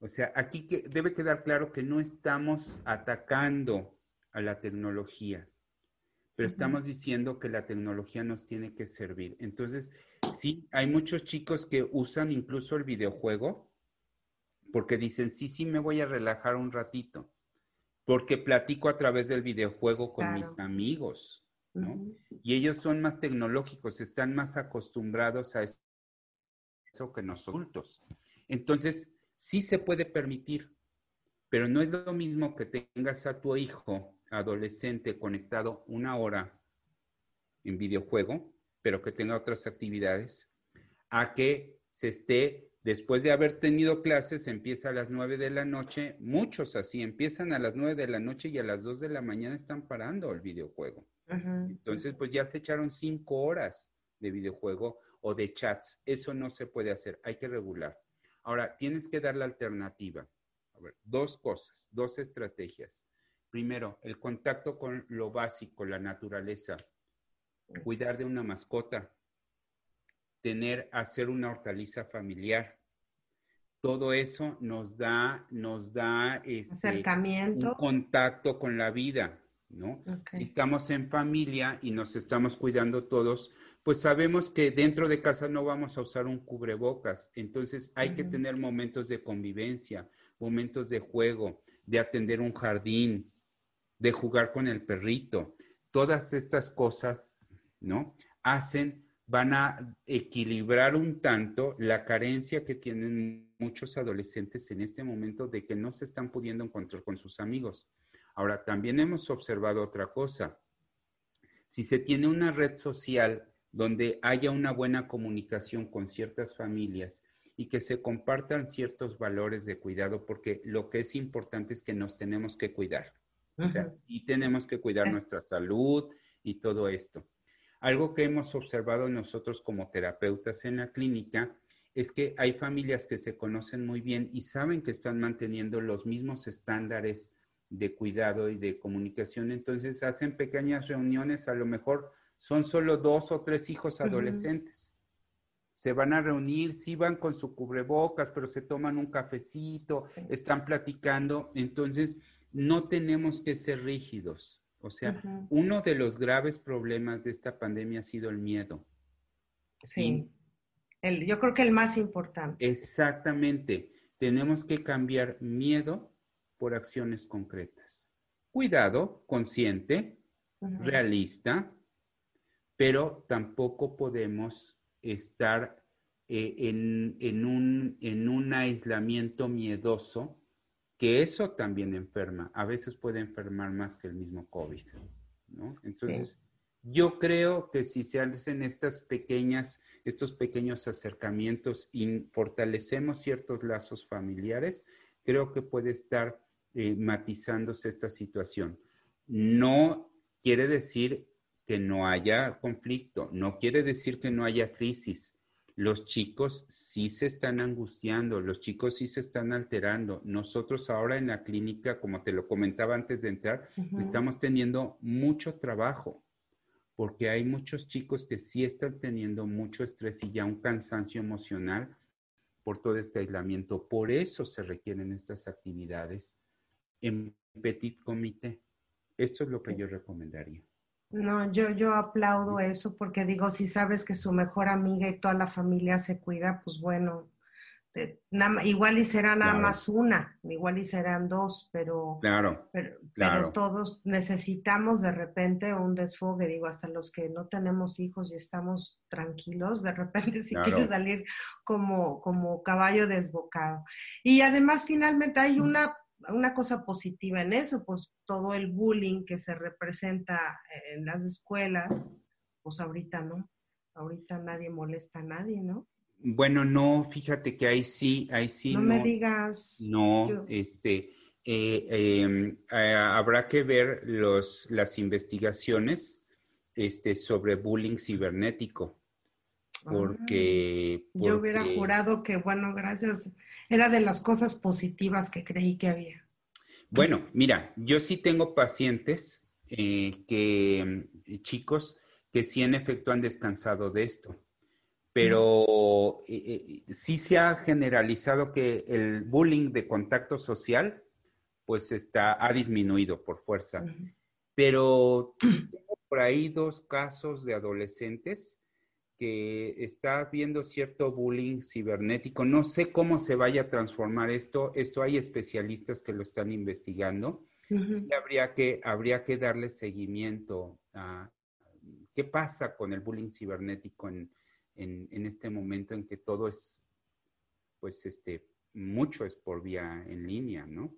O sea, aquí que debe quedar claro que no estamos atacando a la tecnología, pero estamos diciendo que la tecnología nos tiene que servir. Entonces, sí, hay muchos chicos que usan incluso el videojuego porque dicen, sí, sí, me voy a relajar un ratito, porque platico a través del videojuego con mis amigos. Y ellos son más tecnológicos, están más acostumbrados a eso que nosotros. Entonces, sí se puede permitir, pero no es lo mismo que tengas a tu hijo adolescente conectado una hora en videojuego, pero que tenga otras actividades, a que se esté, después de haber tenido clases, empieza a las nueve de la noche, muchos así, empiezan a las nueve de la noche y a las dos de la mañana están parando el videojuego. Entonces, pues ya se echaron cinco horas de videojuego o de chats. Eso no se puede hacer, hay que regular. Ahora, tienes que dar la alternativa. A ver, dos cosas, dos estrategias. Primero, el contacto con lo básico, la naturaleza. Cuidar de una mascota. Tener, hacer una hortaliza familiar. Todo eso nos da, nos da este, acercamiento, un contacto con la vida. Si estamos en familia y nos estamos cuidando todos, pues sabemos que dentro de casa no vamos a usar un cubrebocas, entonces hay que tener momentos de convivencia, momentos de juego, de atender un jardín, de jugar con el perrito. Todas estas cosas, ¿no? Hacen, van a equilibrar un tanto la carencia que tienen muchos adolescentes en este momento de que no se están pudiendo encontrar con sus amigos. Ahora, también hemos observado otra cosa. Si se tiene una red social donde haya una buena comunicación con ciertas familias y que se compartan ciertos valores de cuidado, porque lo que es importante es que nos tenemos que cuidar. O sea, y tenemos que cuidar nuestra salud y todo esto. Algo que hemos observado nosotros como terapeutas en la clínica es que hay familias que se conocen muy bien y saben que están manteniendo los mismos estándares de cuidado y de comunicación. Entonces hacen pequeñas reuniones, a lo mejor son solo dos o tres hijos adolescentes. Se van a reunir, sí van con su cubrebocas, pero se toman un cafecito, están platicando. Entonces, no tenemos que ser rígidos. O sea, uno de los graves problemas de esta pandemia ha sido el miedo. Sí. el, yo creo que el más importante. Exactamente. Tenemos que cambiar miedo por acciones concretas. Cuidado, consciente, realista, pero tampoco podemos estar eh, en, en, un, en un aislamiento miedoso que eso también enferma, a veces puede enfermar más que el mismo COVID, ¿no? Entonces, yo creo que si se hacen estas pequeñas, estos pequeños acercamientos y fortalecemos ciertos lazos familiares, creo que puede estar eh, matizándose esta situación. No quiere decir que no haya conflicto, no quiere decir que no haya crisis, los chicos sí se están angustiando, los chicos sí se están alterando. Nosotros ahora en la clínica, como te lo comentaba antes de entrar, estamos teniendo mucho trabajo porque hay muchos chicos que sí están teniendo mucho estrés y ya un cansancio emocional por todo este aislamiento. Por eso se requieren estas actividades en petit comité. Esto es lo que yo recomendaría. No, yo, yo aplaudo eso porque digo, si sabes que su mejor amiga y toda la familia se cuida, pues bueno, igual y será nada más una, igual y serán dos, pero, claro, pero, todos necesitamos de repente un desfogue, digo, hasta los que no tenemos hijos y estamos tranquilos, de repente si quieres salir como, como caballo desbocado. Y además finalmente hay una una cosa positiva en eso, pues todo el bullying que se representa en las escuelas, pues ahorita no, ahorita nadie molesta a nadie, ¿no? Bueno, no, fíjate que ahí sí, ahí sí. No, me digas. No, este, eh, em, habrá que ver los, las investigaciones este, sobre bullying cibernético. Ah, porque, Yo hubiera jurado que, bueno, gracias era de las cosas positivas que creí que había. Bueno, mira, yo sí tengo pacientes eh, que, chicos, que sí en efecto han descansado de esto, pero eh, eh, sí se ha generalizado que el bullying de contacto social, pues está, ha disminuido por fuerza. Pero tengo por ahí dos casos de adolescentes que está habiendo cierto bullying cibernético. No sé cómo se vaya a transformar esto. Esto hay especialistas que lo están investigando. habría, que, habría que darle seguimiento a qué pasa con el bullying cibernético en, en, este momento en que todo es, pues, este, mucho es por vía en línea, ¿no?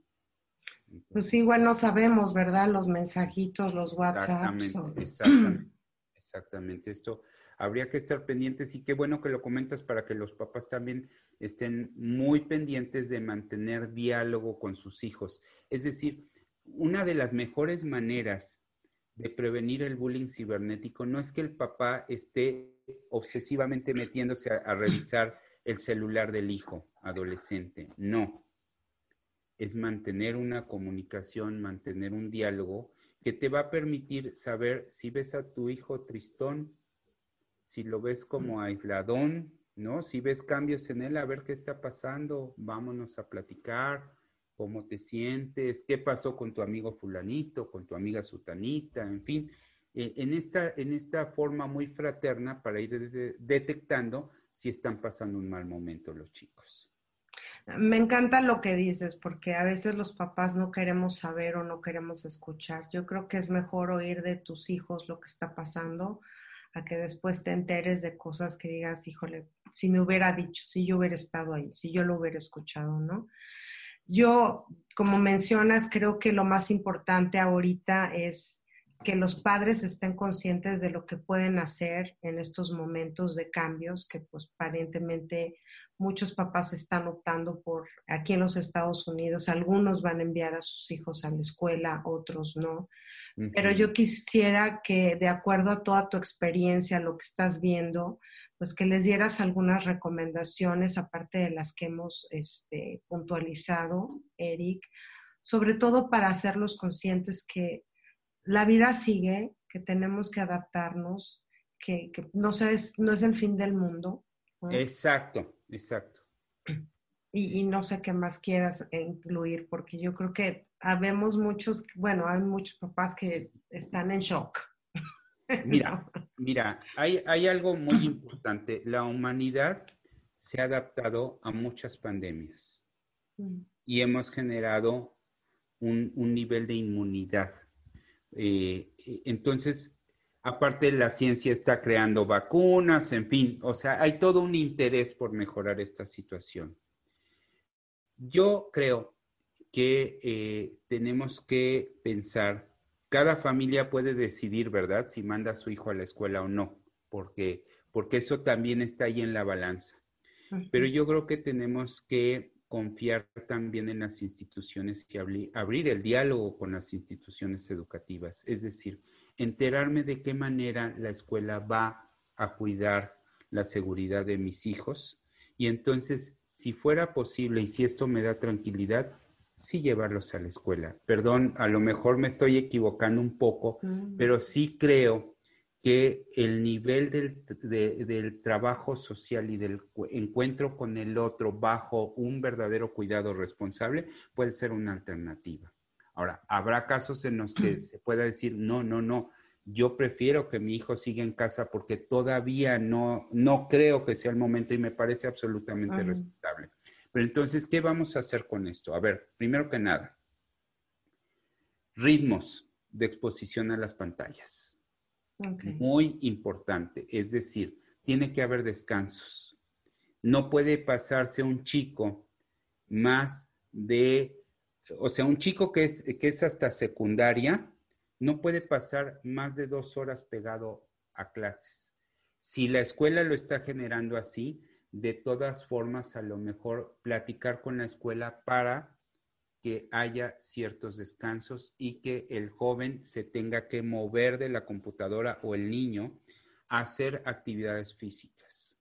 pues igual no sabemos, ¿verdad? Los mensajitos, los WhatsApp. Exactamente, exactamente, exactamente. Esto, habría que estar pendientes y qué bueno que lo comentas para que los papás también estén muy pendientes de mantener diálogo con sus hijos. Es decir, una de las mejores maneras de prevenir el bullying cibernético no es que el papá esté obsesivamente metiéndose a, revisar el celular del hijo adolescente, no. Es mantener una comunicación, mantener un diálogo que te va a permitir saber si ves a tu hijo tristón, si lo ves como aisladón, ¿no? Si ves cambios en él, a ver qué está pasando, vámonos a platicar, cómo te sientes, qué pasó con tu amigo fulanito, con tu amiga sutanita, en fin, eh, en, esta, en esta forma muy fraterna para ir detectando si están pasando un mal momento los chicos. Me encanta lo que dices, porque a veces los papás no queremos saber o no queremos escuchar. Yo creo que es mejor oír de tus hijos lo que está pasando a que después te enteres de cosas que digas, híjole, si me hubiera dicho, si yo hubiera estado ahí, si yo lo hubiera escuchado, ¿no? Yo, como mencionas, creo que lo más importante ahorita es que los padres estén conscientes de lo que pueden hacer en estos momentos de cambios que pues aparentemente muchos papás están optando por, aquí en los Estados Unidos, algunos van a enviar a sus hijos a la escuela, otros no. Pero yo quisiera que, de acuerdo a toda tu experiencia, lo que estás viendo, pues que les dieras algunas recomendaciones, aparte de las que hemos este, puntualizado, Eric, sobre todo para hacerlos conscientes que la vida sigue, que tenemos que adaptarnos, que, no, es, no es el fin del mundo. Exacto, exacto. Y, no sé qué más quieras incluir, porque yo creo que habemos muchos, bueno, hay muchos papás que están en shock. Mira, mira, hay, hay algo muy importante. La humanidad se ha adaptado a muchas pandemias mm. y hemos generado un, un nivel de inmunidad. Eh, entonces, aparte la ciencia está creando vacunas, en fin, o sea, hay todo un interés por mejorar esta situación. Yo creo que eh, tenemos que pensar, cada familia puede decidir, ¿verdad?, si manda a su hijo a la escuela o no, porque, porque eso también está ahí en la balanza. Pero yo creo que tenemos que confiar también en las instituciones y abrir el diálogo con las instituciones educativas, es decir, enterarme de qué manera la escuela va a cuidar la seguridad de mis hijos y entonces, si fuera posible y si esto me da tranquilidad, sí llevarlos a la escuela. Perdón, a lo mejor me estoy equivocando un poco, mm. pero sí creo que el nivel del, trabajo social y del encuentro con el otro bajo un verdadero cuidado responsable puede ser una alternativa. Ahora, habrá casos en los que se pueda decir, no, no, no, yo prefiero que mi hijo siga en casa porque todavía no, no creo que sea el momento y me parece absolutamente respetable. Pero entonces, ¿qué vamos a hacer con esto? A ver, primero que nada, ritmos de exposición a las pantallas muy importante. Es decir, tiene que haber descansos. No puede pasarse un chico más de, o sea, un chico que es, que es hasta secundaria, no puede pasar más de dos horas pegado a clases. Si la escuela lo está generando así, de todas formas, a lo mejor platicar con la escuela para que haya ciertos descansos y que el joven se tenga que mover de la computadora o el niño a hacer actividades físicas.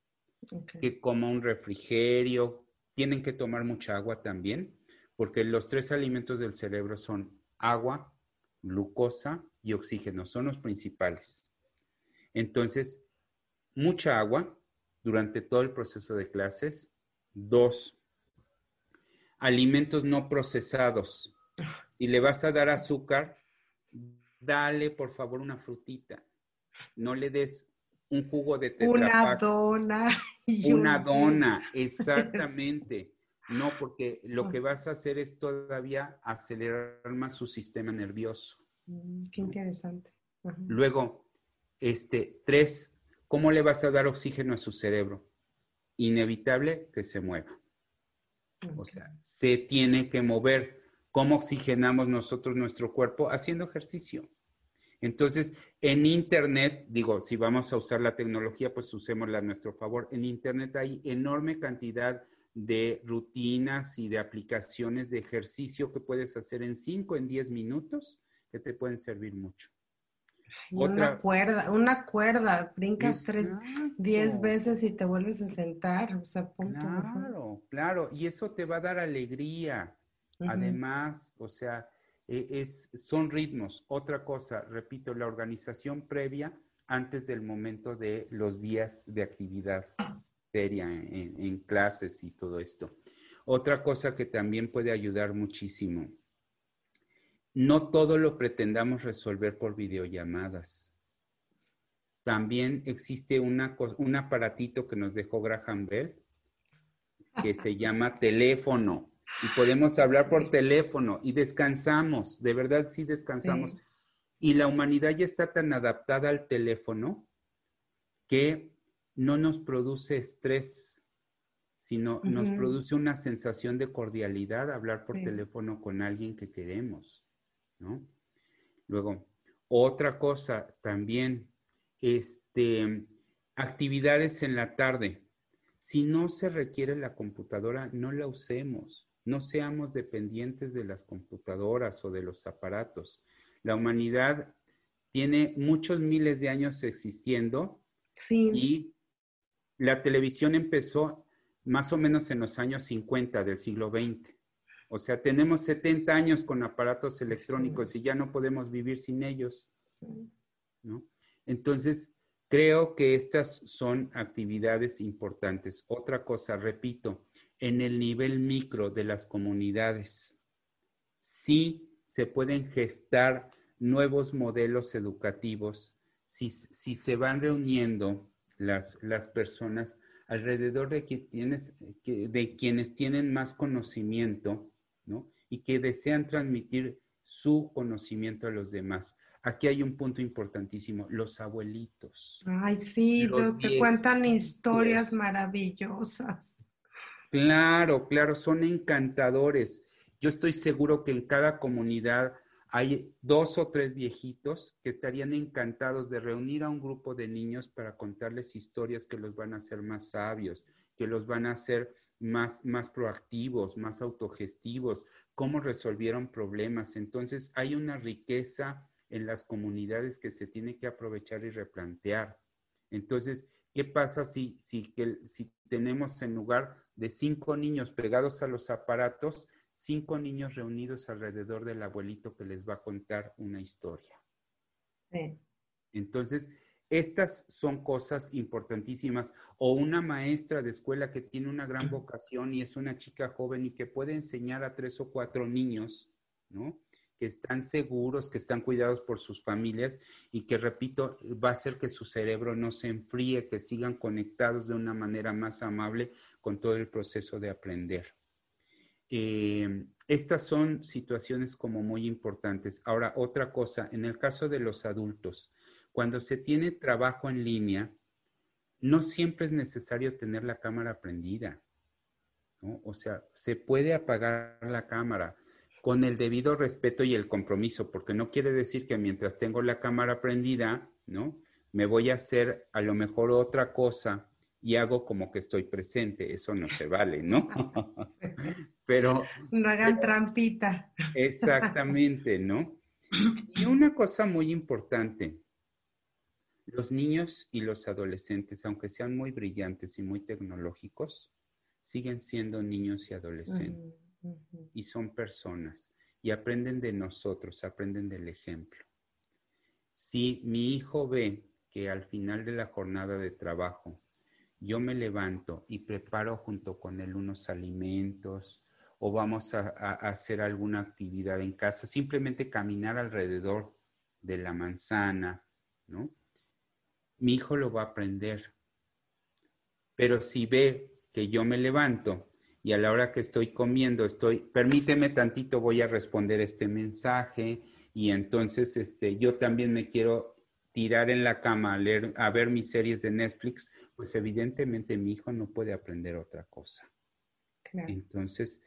Que coma un refrigerio, tienen que tomar mucha agua también, porque los tres alimentos del cerebro son agua, glucosa y oxígeno, son los principales. Entonces, mucha agua durante todo el proceso de clases. Dos, alimentos no procesados. Si le vas a dar azúcar, dale por favor una frutita. No le des un jugo de tetrapac. Una dona. Una dona, exactamente. No, porque lo que vas a hacer es todavía acelerar más su sistema nervioso. Mm, qué interesante. Luego, este, tres, ¿cómo le vas a dar oxígeno a su cerebro? Inevitable que se mueva. O sea, se tiene que mover. ¿Cómo oxigenamos nosotros nuestro cuerpo? Haciendo ejercicio. Entonces, en Internet, digo, si vamos a usar la tecnología, pues usémosla a nuestro favor. En Internet hay enorme cantidad de rutinas y de aplicaciones de ejercicio que puedes hacer en 5, en 10 minutos, que te pueden servir mucho. Una cuerda, una cuerda, brincas tres, diez veces y te vuelves a sentar, o sea, punto. Claro, claro, y eso te va a dar alegría. Además, o sea, e, es, son ritmos. Otra cosa, repito, la organización previa antes del momento de los días de actividad seria en clases y todo esto. Otra cosa que también puede ayudar muchísimo no todo lo pretendamos resolver por videollamadas. También existe una, un aparatito que nos dejó Graham Bell que se llama teléfono y podemos hablar por teléfono y descansamos, de verdad sí descansamos. Y la humanidad ya está tan adaptada al teléfono que no nos produce estrés, sino nos produce una sensación de cordialidad hablar por teléfono con alguien que queremos. Luego, otra cosa también, este, actividades en la tarde. Si no se requiere la computadora, no la usemos. No seamos dependientes de las computadoras o de los aparatos. La humanidad tiene muchos miles de años existiendo Sí. y la televisión empezó más o menos en los años 50 del siglo XX. O sea, tenemos 70 años con aparatos electrónicos y ya no podemos vivir sin ellos. sí. ¿no? Entonces, creo que estas son actividades importantes. Otra cosa, repito, en el nivel micro de las comunidades, sí se pueden gestar nuevos modelos educativos si, si se van reuniendo las, las personas alrededor de, que tienes, que- de quienes tienen más conocimiento, ¿no? Y que desean transmitir su conocimiento a los demás. Aquí hay un punto importantísimo, los abuelitos. Ay, sí, Los te, diez- cuentan historias maravillosas. Claro, claro, son encantadores. Yo estoy seguro que en cada comunidad hay dos o tres viejitos que estarían encantados de reunir a un grupo de niños para contarles historias que los van a hacer más sabios, que los van a hacer más, más proactivos, más autogestivos, cómo resolvieron problemas. Entonces hay una riqueza en las comunidades que se tiene que aprovechar y replantear. Entonces, ¿qué pasa si, si, si tenemos en lugar de cinco niños pegados a los aparatos, cinco niños reunidos alrededor del abuelito que les va a contar una historia? Sí. Entonces, estas son cosas importantísimas. O una maestra de escuela que tiene una gran vocación y es una chica joven y que puede enseñar a tres o cuatro niños, ¿no? Que están seguros, que están cuidados por sus familias y que, repito, va a hacer que su cerebro no se enfríe, que sigan conectados de una manera más amable con todo el proceso de aprender. Eh, estas son situaciones como muy importantes. Ahora, otra cosa, en el caso de los adultos, cuando se tiene trabajo en línea, no siempre es necesario tener la cámara prendida. O sea, se puede apagar la cámara con el debido respeto y el compromiso, porque no quiere decir que mientras tengo la cámara prendida, ¿no? Me voy a hacer a lo mejor otra cosa y hago como que estoy presente. Eso no se vale, ¿no? Pero No hagan trampita. Exactamente, ¿no? Y una cosa muy importante, los niños y los adolescentes, aunque sean muy brillantes y muy tecnológicos, siguen siendo niños y adolescentes y son personas y aprenden de nosotros, aprenden del ejemplo. Si mi hijo ve que al final de la jornada de trabajo yo me levanto y preparo junto con él unos alimentos o vamos a, hacer alguna actividad en casa, simplemente caminar alrededor de la manzana, ¿no? Mi hijo lo va a aprender. Pero si ve que yo me levanto y a la hora que estoy comiendo estoy, permíteme tantito, voy a responder este mensaje y entonces este, yo también me quiero tirar en la cama a, leer, a ver mis series de Netflix, pues evidentemente mi hijo no puede aprender otra cosa. Claro. Entonces,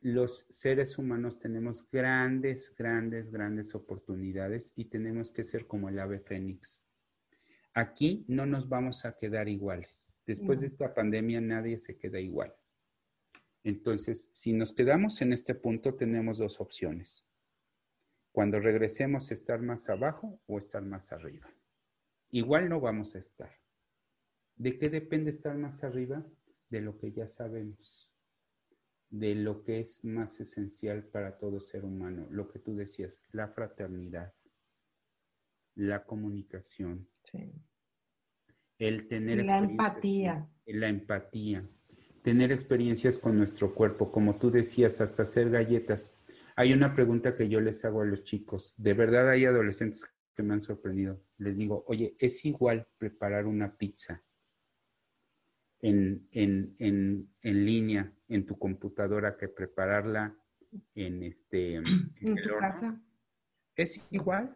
los seres humanos tenemos grandes, grandes, grandes oportunidades y tenemos que ser como el ave fénix. Aquí no nos vamos a quedar iguales. Después de esta pandemia nadie se queda igual. Entonces, si nos quedamos en este punto, tenemos dos opciones. Cuando regresemos, estar más abajo o estar más arriba. Igual no vamos a estar. ¿De qué depende estar más arriba? De lo que ya sabemos, de lo que es más esencial para todo ser humano, lo que tú decías, la fraternidad, la comunicación, Sí. el tener La empatía. la empatía, tener experiencias con nuestro cuerpo, como tú decías, hasta hacer galletas. Hay una pregunta que yo les hago a los chicos. De verdad hay adolescentes que me han sorprendido. Les digo, oye, ¿es igual preparar una pizza en, en, en, en línea, en tu computadora, que prepararla en este en ¿En el tu horno? casa? ¿Es igual?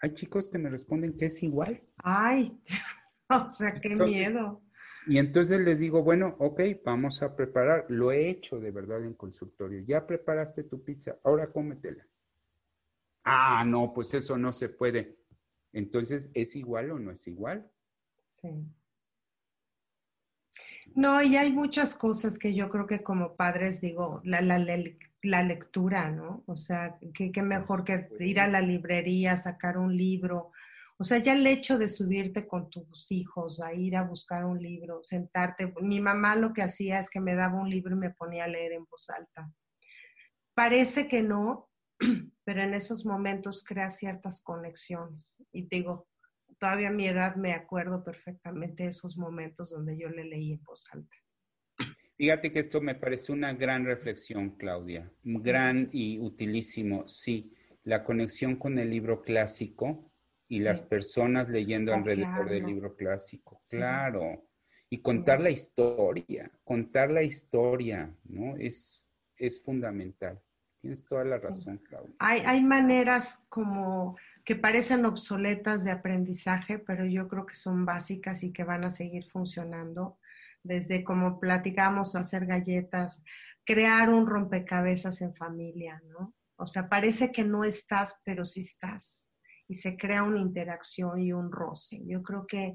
Hay chicos que me responden que es igual. Ay, o sea, qué Entonces, miedo. Y entonces les digo, bueno, ok, vamos a preparar. Lo he hecho de verdad en consultorio. Ya preparaste tu pizza, ahora cómetela. Ah, no, pues eso no se puede. Entonces, ¿es igual o no es igual? Sí. No, y hay muchas cosas que yo creo que como padres digo, la, la, la lectura, ¿no? O sea, qué mejor que ir a la librería, sacar un libro. O sea, ya el hecho de subirte con tus hijos, a ir a buscar un libro, sentarte. Mi mamá lo que hacía es que me daba un libro y me ponía a leer en voz alta. Parece que no, pero en esos momentos crea ciertas conexiones. Y digo, todavía a mi edad me acuerdo perfectamente de esos momentos donde yo le leí en voz alta. Fíjate que esto me parece una gran reflexión, Claudia, gran y utilísimo. Sí, la conexión con el libro clásico y las personas leyendo oh, alrededor del libro clásico, claro. Y contar la historia, contar la historia, ¿no? Es, es fundamental. Tienes toda la razón, Claudia. Hay, hay maneras como que parecen obsoletas de aprendizaje, pero yo creo que son básicas y que van a seguir funcionando, desde como platicamos, hacer galletas, crear un rompecabezas en familia, ¿no? O sea, parece que no estás, pero sí estás. Y se crea una interacción y un roce. Yo creo que,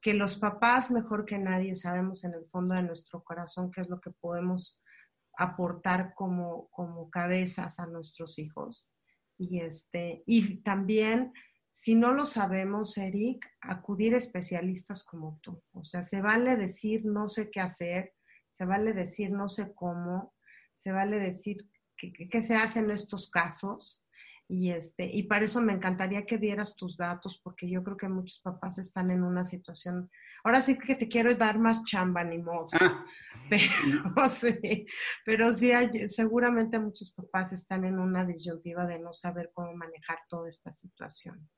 que los papás, mejor que nadie, sabemos en el fondo de nuestro corazón qué es lo que podemos aportar como, como cabezas a nuestros hijos y, este, y también, si no lo sabemos, Eric, acudir a especialistas como tú. O sea, se vale decir no sé qué hacer, se vale decir no sé cómo, se vale decir qué, se hace en estos casos. Y, este, y para eso me encantaría que dieras tus datos, porque yo creo que muchos papás están en una situación Ahora sí que te quiero dar más chamba, ni modo. Ah. Pero sí, pero sí hay, seguramente muchos papás están en una disyuntiva de no saber cómo manejar toda esta situación.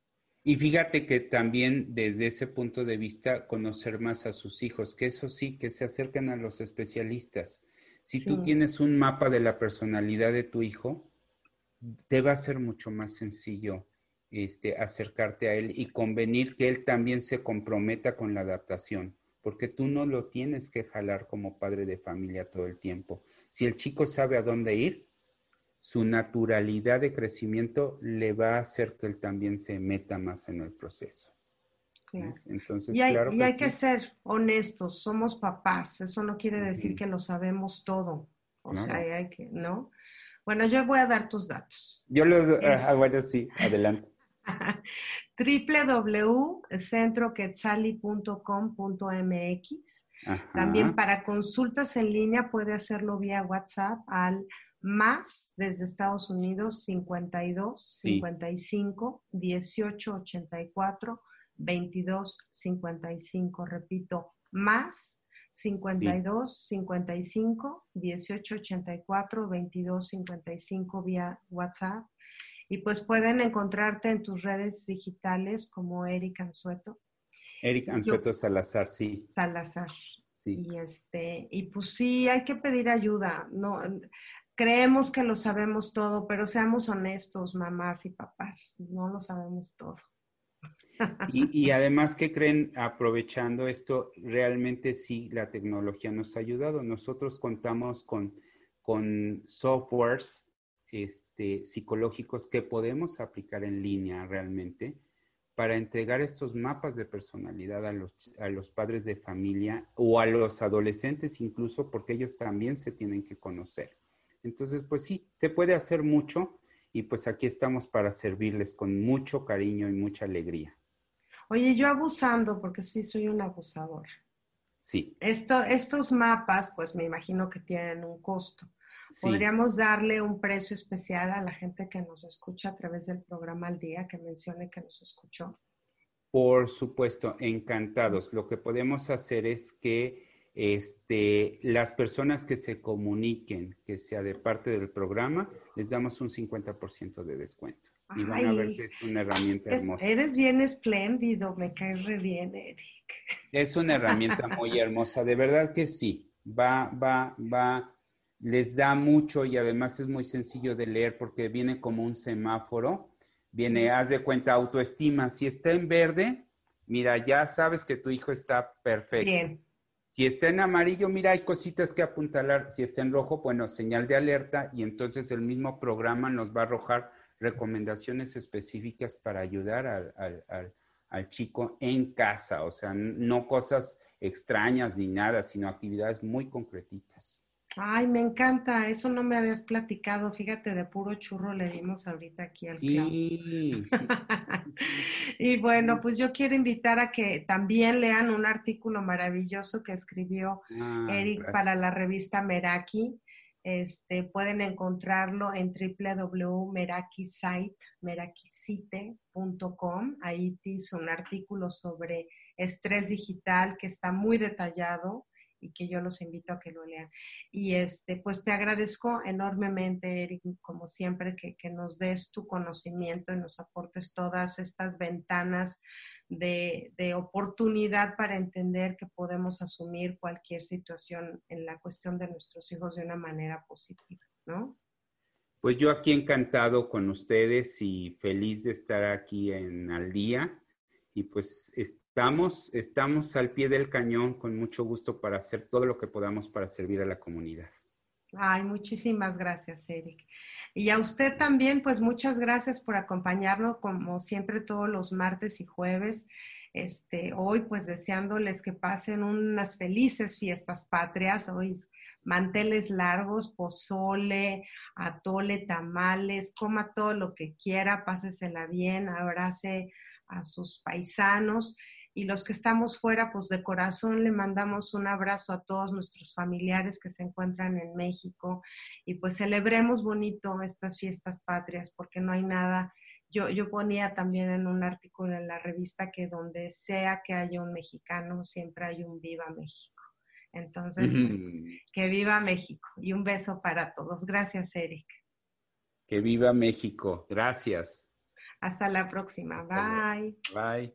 Y fíjate que también desde ese punto de vista conocer más a sus hijos, que eso sí, que se acerquen a los especialistas. Si tú tienes un mapa de la personalidad de tu hijo, te va a ser mucho más sencillo este, acercarte a él y convenir que él también se comprometa con la adaptación, porque tú no lo tienes que jalar como padre de familia todo el tiempo. Si el chico sabe a dónde ir, su naturalidad de crecimiento le va a hacer que él también se meta más en el proceso. Entonces, y hay, claro que, y hay que ser honestos, somos papás, eso no quiere decir que lo sabemos todo. O sea, hay que, ¿no? Bueno, yo voy a dar tus datos. Yo lo, ah, bueno, sí, adelante. www.centroquetzali.com.mx. También para consultas en línea puede hacerlo vía WhatsApp al más desde Estados Unidos 52 55 18 84 22 55. Repito, más 52 55 18 84 22 55 vía WhatsApp y pues pueden encontrarte en tus redes digitales como Eric Anzueto. Eric Anzueto Salazar, sí. Salazar. Sí. Y este, y pues sí, hay que pedir ayuda. No, creemos que lo sabemos todo, pero seamos honestos, mamás y papás, no lo sabemos todo. Y, además, ¿qué creen? Aprovechando esto, realmente sí, la tecnología nos ha ayudado. Nosotros contamos con, con softwares este, psicológicos que podemos aplicar en línea realmente para entregar estos mapas de personalidad a los, a los padres de familia o a los adolescentes incluso porque ellos también se tienen que conocer. Entonces, pues sí, se puede hacer mucho y pues aquí estamos para servirles con mucho cariño y mucha alegría. Oye, yo abusando, porque sí soy un abusador. Sí. Esto, estos mapas, pues me imagino que tienen un costo. ¿Podríamos darle un precio especial a la gente que nos escucha a través del programa al día, que mencione que nos escuchó? Por supuesto, encantados. Lo que podemos hacer es que este, las personas que se comuniquen, que sea de parte del programa, les damos un 50% de descuento. Y van a ver que es una herramienta hermosa. Eres bien espléndido, me caes re bien, Eric. Es una herramienta muy hermosa, de verdad que sí. Va, va, va les da mucho y además es muy sencillo de leer porque viene como un semáforo. Viene, haz de cuenta, autoestima. Si está en verde, mira, ya sabes que tu hijo está perfecto. Bien. Si está en amarillo, mira, hay cositas que apuntalar. Si está en rojo, bueno, señal de alerta y entonces el mismo programa nos va a arrojar recomendaciones específicas para ayudar al, chico en casa, o sea, no cosas extrañas ni nada, sino actividades muy concretitas. Ay, me encanta, eso no me habías platicado, fíjate, de puro churro le dimos ahorita aquí al sí, sí, sí, Y bueno, pues yo quiero invitar a que también lean un artículo maravilloso que escribió Ah, Eric gracias. para la revista Meraki. Este, pueden encontrarlo en www.merakisite.com. Ahí hizo un artículo sobre estrés digital que está muy detallado y que yo los invito a que lo lean. Y este, pues te agradezco enormemente, Eric, como siempre, que, que nos des tu conocimiento y nos aportes todas estas ventanas de, de, oportunidad para entender que podemos asumir cualquier situación en la cuestión de nuestros hijos de una manera positiva, ¿no? Pues yo aquí encantado con ustedes y feliz de estar aquí en Al Día. Y pues estamos, estamos al pie del cañón con mucho gusto para hacer todo lo que podamos para servir a la comunidad. Ay, muchísimas gracias, Eric. Y a usted también, pues muchas gracias por acompañarnos como siempre todos los martes y jueves. Este, hoy pues deseándoles que pasen unas felices fiestas patrias. Hoy manteles largos, pozole, atole, tamales, coma todo lo que quiera, pásesela bien, abrace a sus paisanos y los que estamos fuera, pues de corazón le mandamos un abrazo a todos nuestros familiares que se encuentran en México y pues celebremos bonito estas fiestas patrias porque no hay nada. Yo, yo ponía también en un artículo en la revista que donde sea que haya un mexicano, siempre hay un viva México. Entonces, pues, que viva México y un beso para todos. Gracias, Eric. Que viva México. Gracias. Hasta la próxima. Bye. Bye.